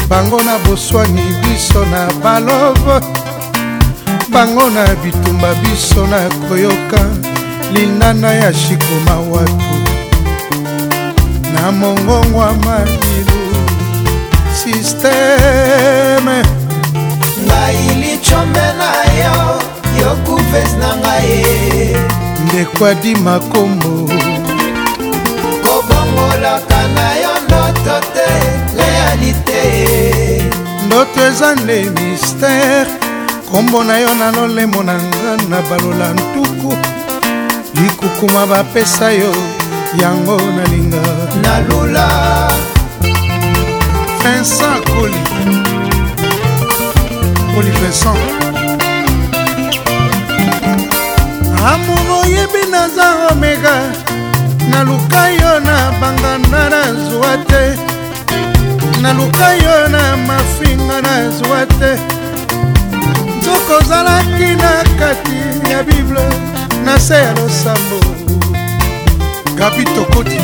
bango na boswani biso na balove bango na bitumba biso na koyoka lindana ya shikoma watu na mongongwa makilu sisteme ngai lichombe na yo yo kufesi na ngai ndeko adima kombo nakolaka na yo ndoto te realite ndoto eza nde mistere nkombo na yo na lolemo na nga na balola ntuku likukuma bapesa yo yango nalinga nalula vincent koli koli vincent amour oyebi naza omega naluka yo na banganda nazwa te naluka yo na mafinga nazwa te nzoko ozalaki na kati ya bible na se ya losambo gabi tokoti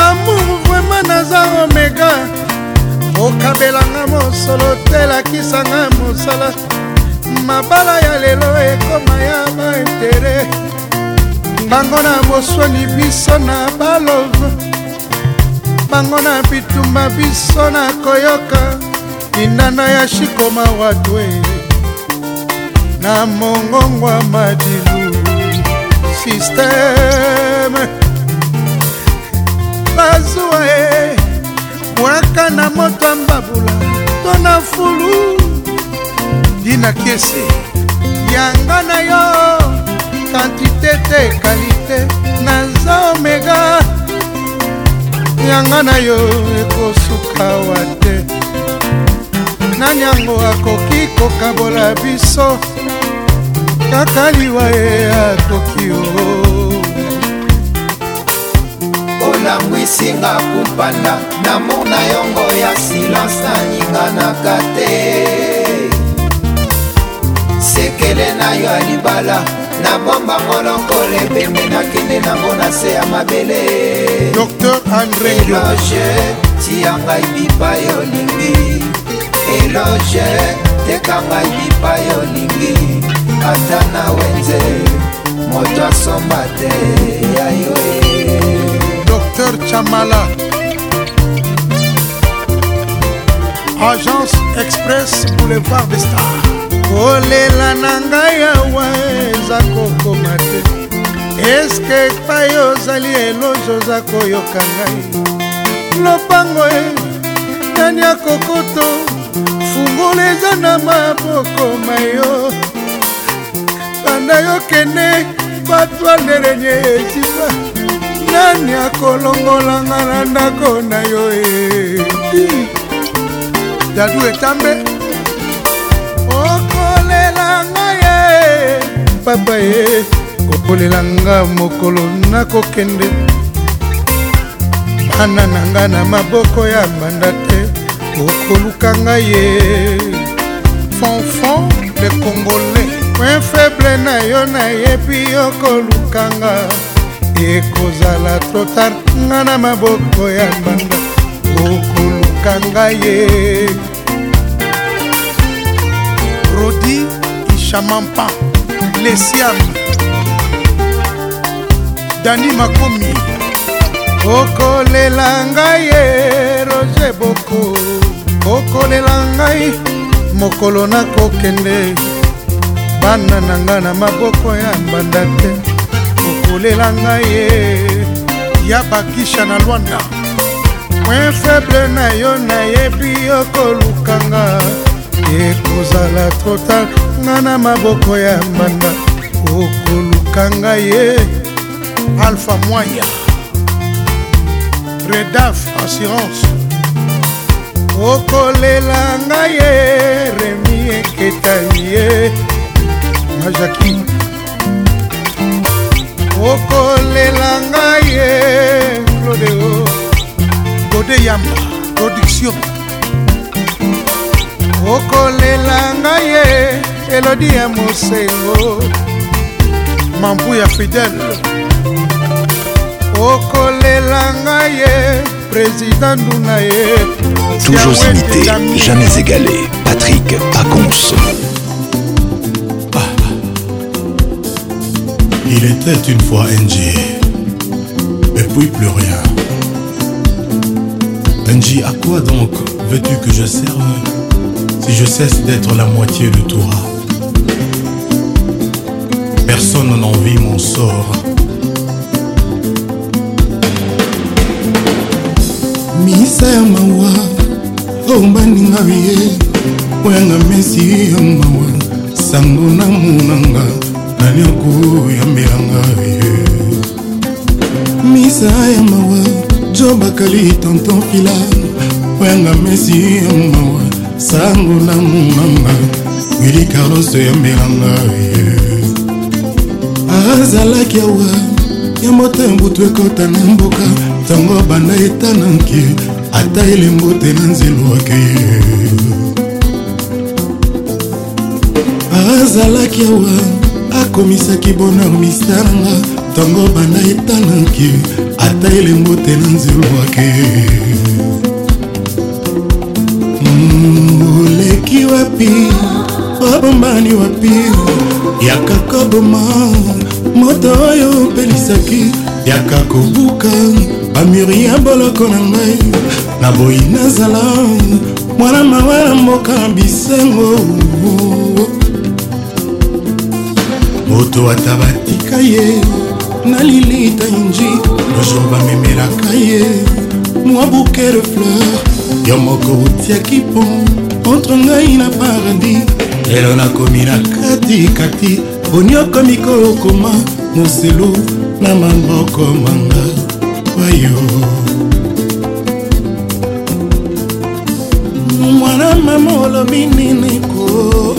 amour vraimen naza omega okabelanga mosolo telakisanga mosala mabala ya lelo ekoma ya baintere bango na boswani biso na balove bango na bitumba biso na koyoka inana ya shikoma wadwe na mongongwa madilu sisteme bazwa e mwaka na moto ambabula to na fulu dina kese yanga na yo kantite te kalite naza omega yanga na yo ekosukawa te nani yango akoki kokabola biso kaka liwa ye akoki o olambwisinga kupanda namor na yongo ya silanse aninganaka te sekele na yo ya libala nabomba molongole pembe nakende nango na se ya mabele dr andré eloge tia ngai bipai olingi eloge teka ngai bipai olingi ata na wenze moto asomba te ya yo e. dr chamala agence express boulevard de star kolela na ngai awa eza kokoma te eske epai ozali eloge oza koyoka ngai lopango e nani ya kokoto fungola eza na maboko mayo banda yokende batwandelenye ezipa nani akolongolanga na ndako na yo e dadu etambe papa ye kokolela nga mokolo nakokende bana na nga na maboko ya banda te okoluka nga ye fonfon le congolais point faible na yo nayebi okoluka nga ekozala trotar nga na maboko ya banda okoluka nga ye rodi ishamampan lesiam dani makomi okolela ngai ye eh, roger boko okolela ngai mokolo nakokende bana na ngai na maboko ya mbanda te okolela ngai ye eh, ya bakisha na lwanda point faible na yo nayebi okolukanga ekozala trop tard nga na maboko ya mbanda okoluka nga ye alpha mwaya redaf assurance okolela nga ye remi eketani ye na jaki okolela nga ye lodeo bode yamba production okolela nga ye Elodie oh. Mambouya fidèle président toujours imité jamais égalé patrick à il était une fois NG et puis plus rien NG à quoi donc veux-tu que je serve si je cesse d'être la moitié de Torah. personne n'envie mon sort. misa ya mawa ombaninga ye oyanga mesi ya mawa sango na munanga nani akoyambelanga ye misa ya mawa jo bakali tonton fila oyanga mesi ya mawa sango na munanga wili carlos oyambelanga ye azalaki awa ya motema butu ekɔta na mboka ntango banda etananki ata elembo te na nzelwaki ye azalaki awa akomisaki bonheur mista nanga ntango banda etananki ata elembo te na nzelwaki oleki wapi obombani wapi yakaka boma moto oyo opelisaki yaka kobuka bamuri ya boloko na ngai naboyi nazala mwana mawa na mboka na bisengo moto ata batika ye na lilita inji lojour bamemelaka ye mwa bouke de fleur yo moko otiaki pont entre ngai na paradis lelo nakomi na katikati kati. boni okomi kokoma moselu na maboko manga wayo mwana mama olobi nini ko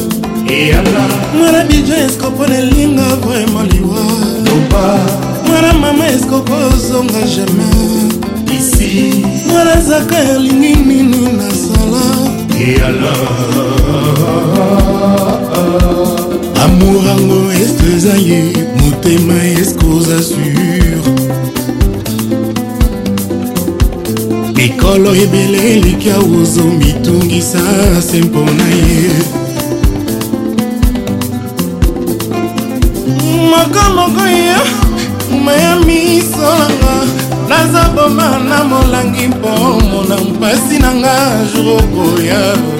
mwana bijo eskopona elinga vraimen liwa mwana mama eskoko ozonga jamai mwana zaka elingi nini nasala amour yango eske eza ye motema eske oza sur mikolo ebele eleki awozo mitungisa se mpona ye mokomoko ye maya misolanga naza boma na molangi mpo mona mpasi na nga jour okoya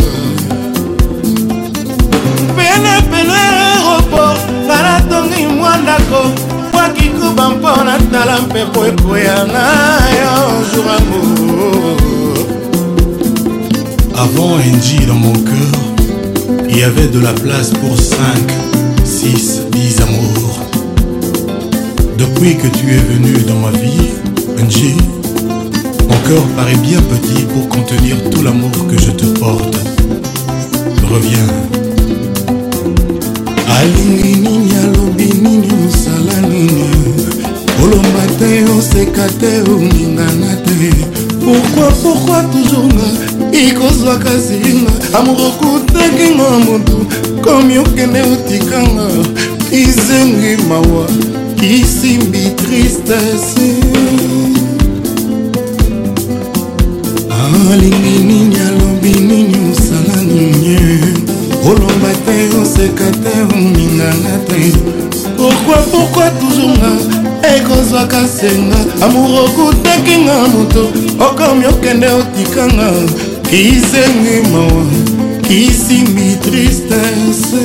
mpepo ekwea na yo jour avant Angie dans mon cœur il y avait de la place pour 5 6 10 amours depuis que tu es venu dans ma vie Angie mon cœur paraît bien petit pour contenir tout l'amour que je te porte reviens alingi nini alobi nini mosala nini kolomba te oseka te oningana te pourkui pourkui toujours nga ikozwa kasi nga amokokutaki nga motu komi okende otikanga izengi mawa isimbi tristese alingi nini alobi nini osala nini olomba te oseka te oningana te pourkui pourkui toujours nga ekozwaka senga amour okutakinga moto okomi okende otikanga kisengi mawa kisimi tristese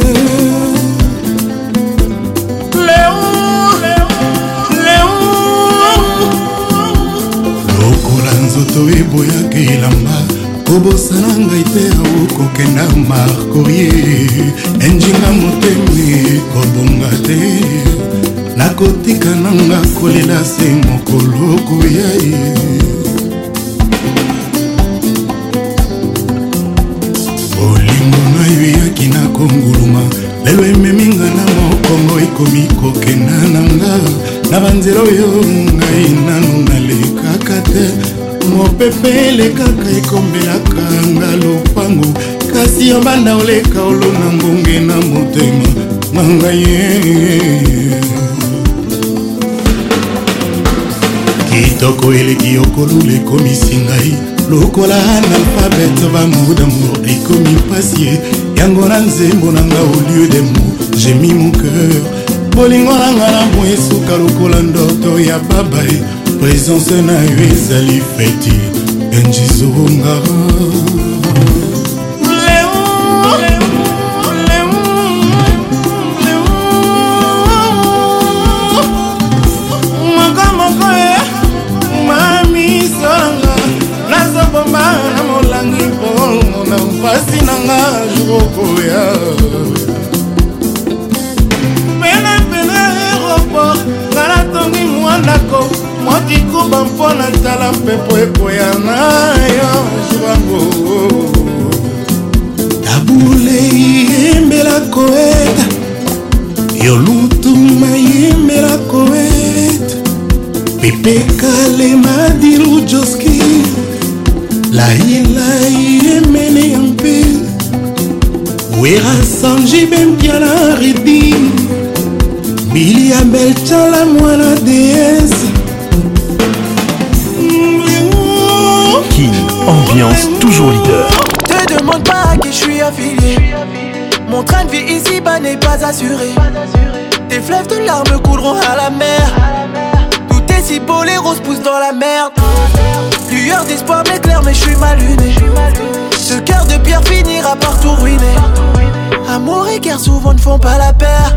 lokola nzoto eboyaka elamba kobosana ngai te okokenda markorie enjinga motema ekobonga te nakotika nanga kolela se mokolo koya ye bolingo na yo eyaki na konguluma lelo ememinga na mokongo ekomi kokenda nanga na banzela oyo ngai nano nalekaka te mopepe elekaka ekombelaka nga lopango kasi yo banda oleka olona ngonge na motema na ngai kitoko eleki okolula ekomisi ngai lokola analphabet bango damour ekomi pasie yango na nzembo na nga au lieu de mo jemi moukeur bolingo na nga na mo esuka lokola ndoto ya babae présence na yo ezali feti enjizongaa nanga jokoya penepene aéroport nga natongi mwa ndako mokikuba mpo na tala mpepo ekoya na yo zwango tabule yembela koeta yolutuma yembela koeta pepekalema dilu joski lailai emene yango erasanji a redi bili abel moi mwana déesse ambiance toujours leader te demande pas à qui je suis affilié mon train de vie ici bas n'est pas assuré tes fleuves de larmes couleront à la mer tout est si beau les roses poussent dans la merde lueur d'espoir m'éclaire mais je suis mal luné ce cœur de pierre finira par tout ruiner Amour et guerre souvent ne font pas la paire.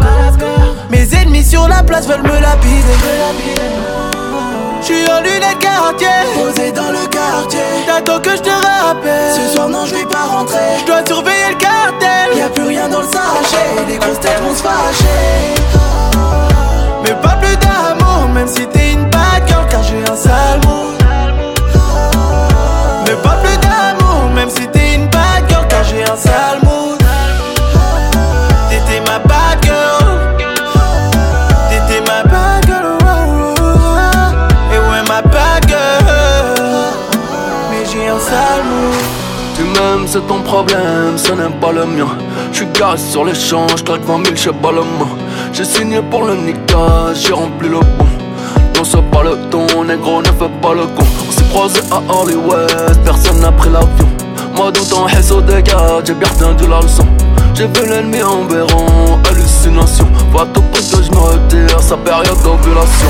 Mes ennemis sur la place veulent me lapider. J'suis en lunettes quartier, posé dans le quartier. T'attends que je te rappelle. Ce soir, non, je vais pas rentrer. Je dois surveiller le cartel. Y a plus rien dans le sachet. Les grosses têtes vont se fâcher. Mais pas plus d'amour, même si t'es une bad girl, car j'ai un sale ton problème, ce n'est pas le mien. J'suis garé sur l'échange, claque 20 000, chez pas J'ai signé pour le Nika, j'ai rempli le pont Non, c'est pas le ton, négro, ne fais pas le con. On s'est croisé à Hollywood, personne n'a pris l'avion. Moi, dans ton réseau de garde, j'ai bien retenu la leçon. J'ai vu l'ennemi en béron, hallucination. Va tout que j'me retire, sa période d'ovulation.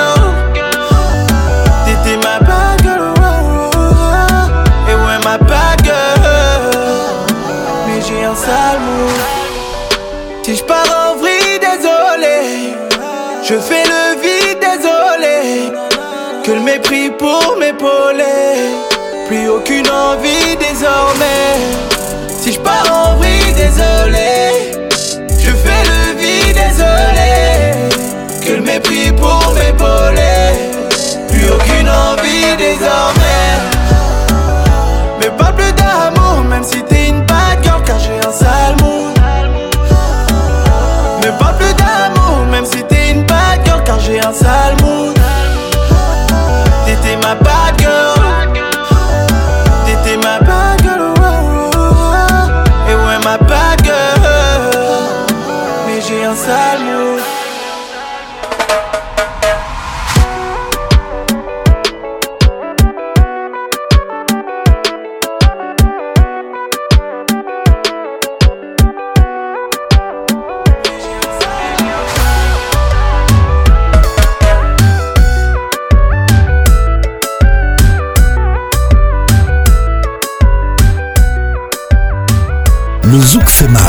Envie vie désormais. Si je pars en vrille désormais. Le zouk fait mal.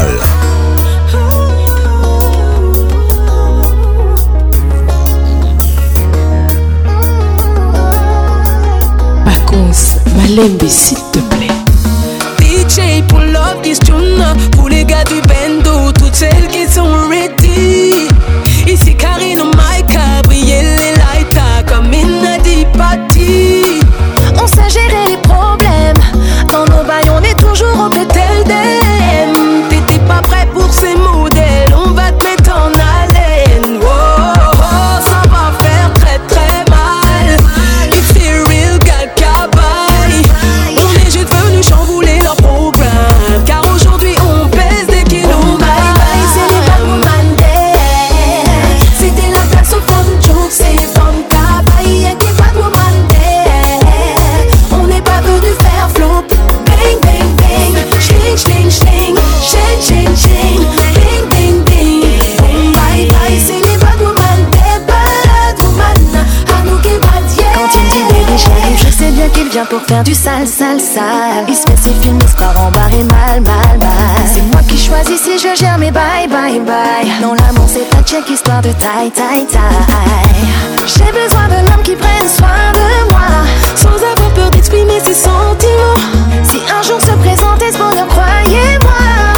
Malembe, s'il te plaît. DJ, pour love this tune. Pour les gars du bendo, toutes celles qui sont ready. Ici Karine, Mike, Gabriel et Laita, comme in a party. pour faire du sale, sale, sale. Il se fait ses films, histoire se en et mal, mal, mal. C'est moi qui choisis si je gère mes bye, bye, bye. Non, l'amour c'est pas check, histoire de taille, taille, taille. J'ai besoin d'un homme qui prenne soin de moi, sans avoir peur d'exprimer ses sentiments. Si un jour se présentait, ce bonheur, croyez-moi.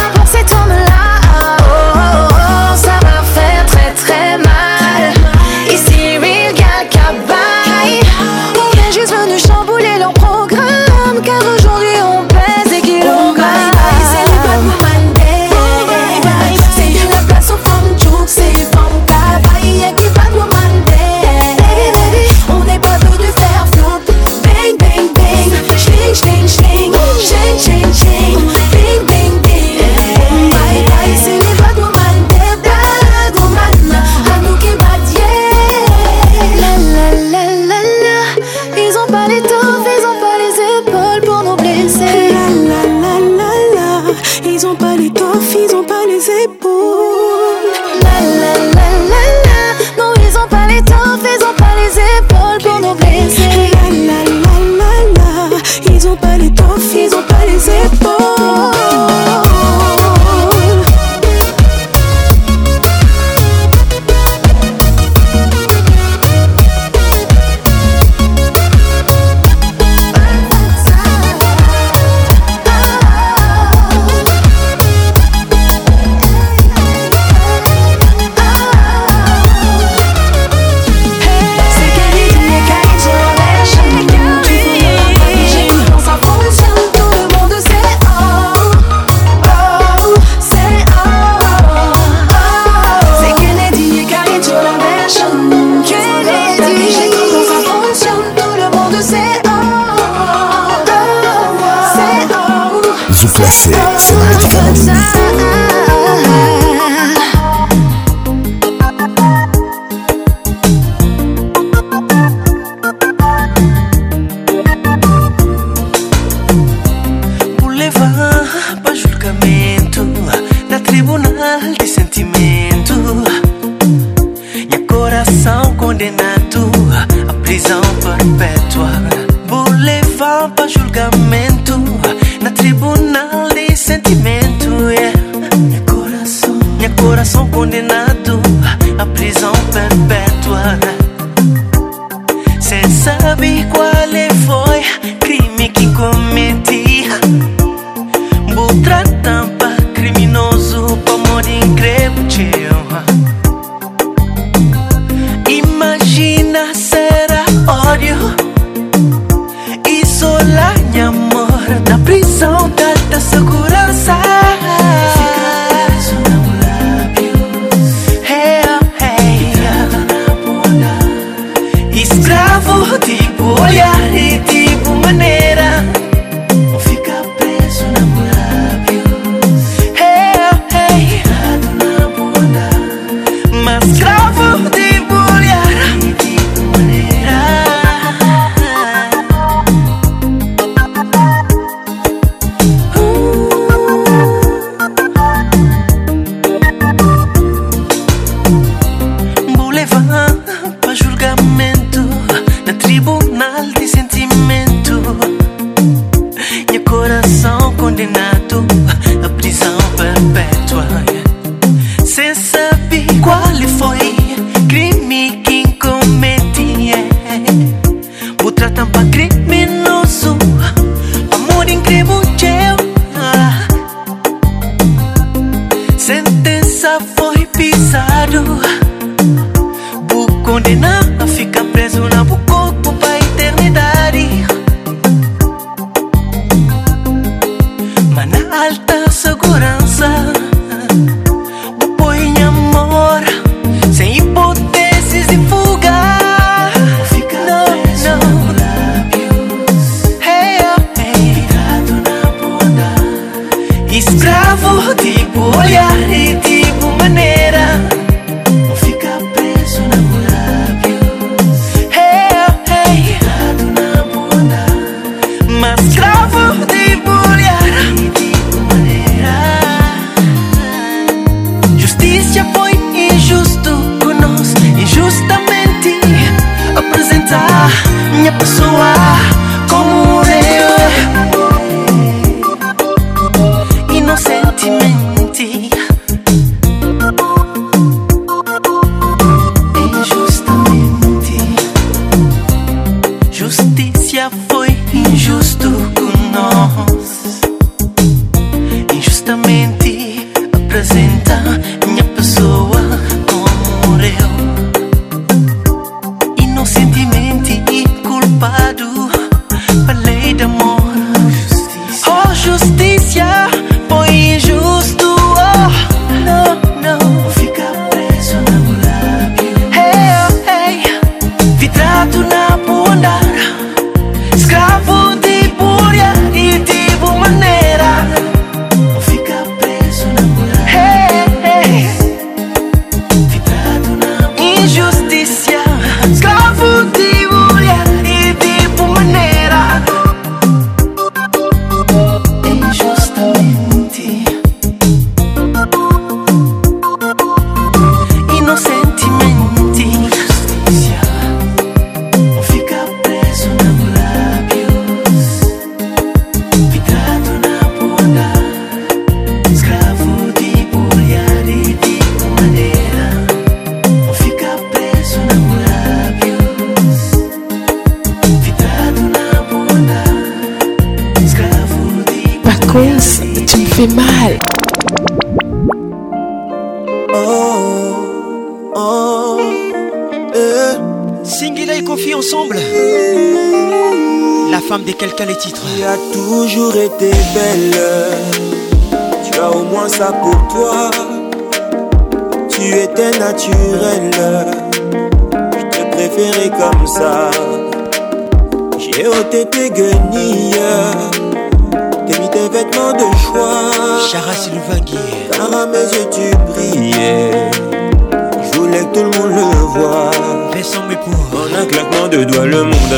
sentimento E coração condenado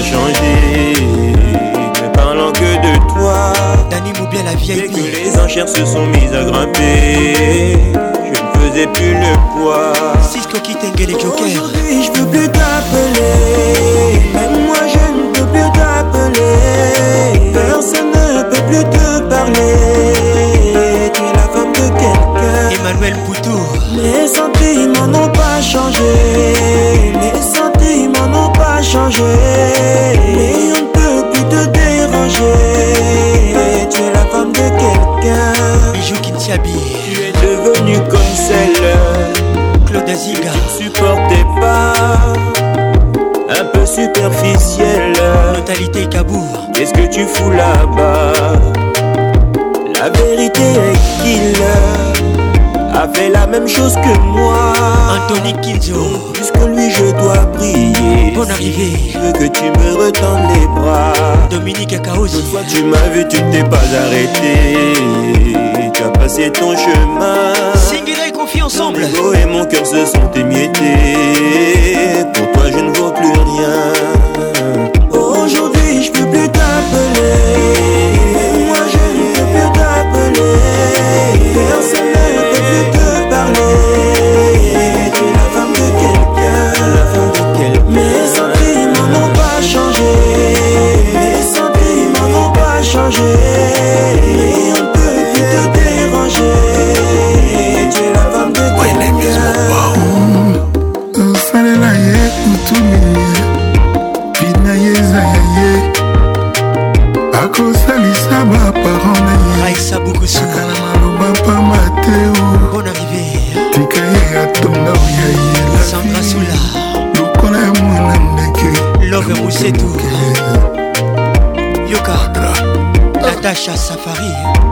changé. Ne parlant que de toi. ou bien la vieille. Dès que les enchères se sont mises à grimper, je ne faisais plus le poids. Si qui t'engue les jokers. Et je veux plus t'appeler. Même moi je ne peux plus t'appeler. Personne ne peut plus te parler. Tu es la femme de quelqu'un. Emmanuel Poutou. Mes sentiments n'ont pas changé. pas changer. Mais on peut plus te déranger. Tu es la femme de quelqu'un. Bijou Kintiabi. Tu es devenue comme celle. Claude Aziga. Tu ne supportais pas. Un peu superficielle. Totalité Kabour. Qu'est-ce que tu fous là-bas? La vérité est qu'il Fais la même chose que moi. Anthony Kidjo. Jusqu'au lui, je dois prier Bonne arrivée. Je veux que tu me retends les bras. Dominique Akaos. L'autre fois, tu m'as vu, tu t'es pas arrêté. Tu as passé ton chemin. et confie ensemble. Mon et mon cœur se sont émiettés. Pour toi, je ne vois plus rien. c'est tout. Yoka, Natasha Safari.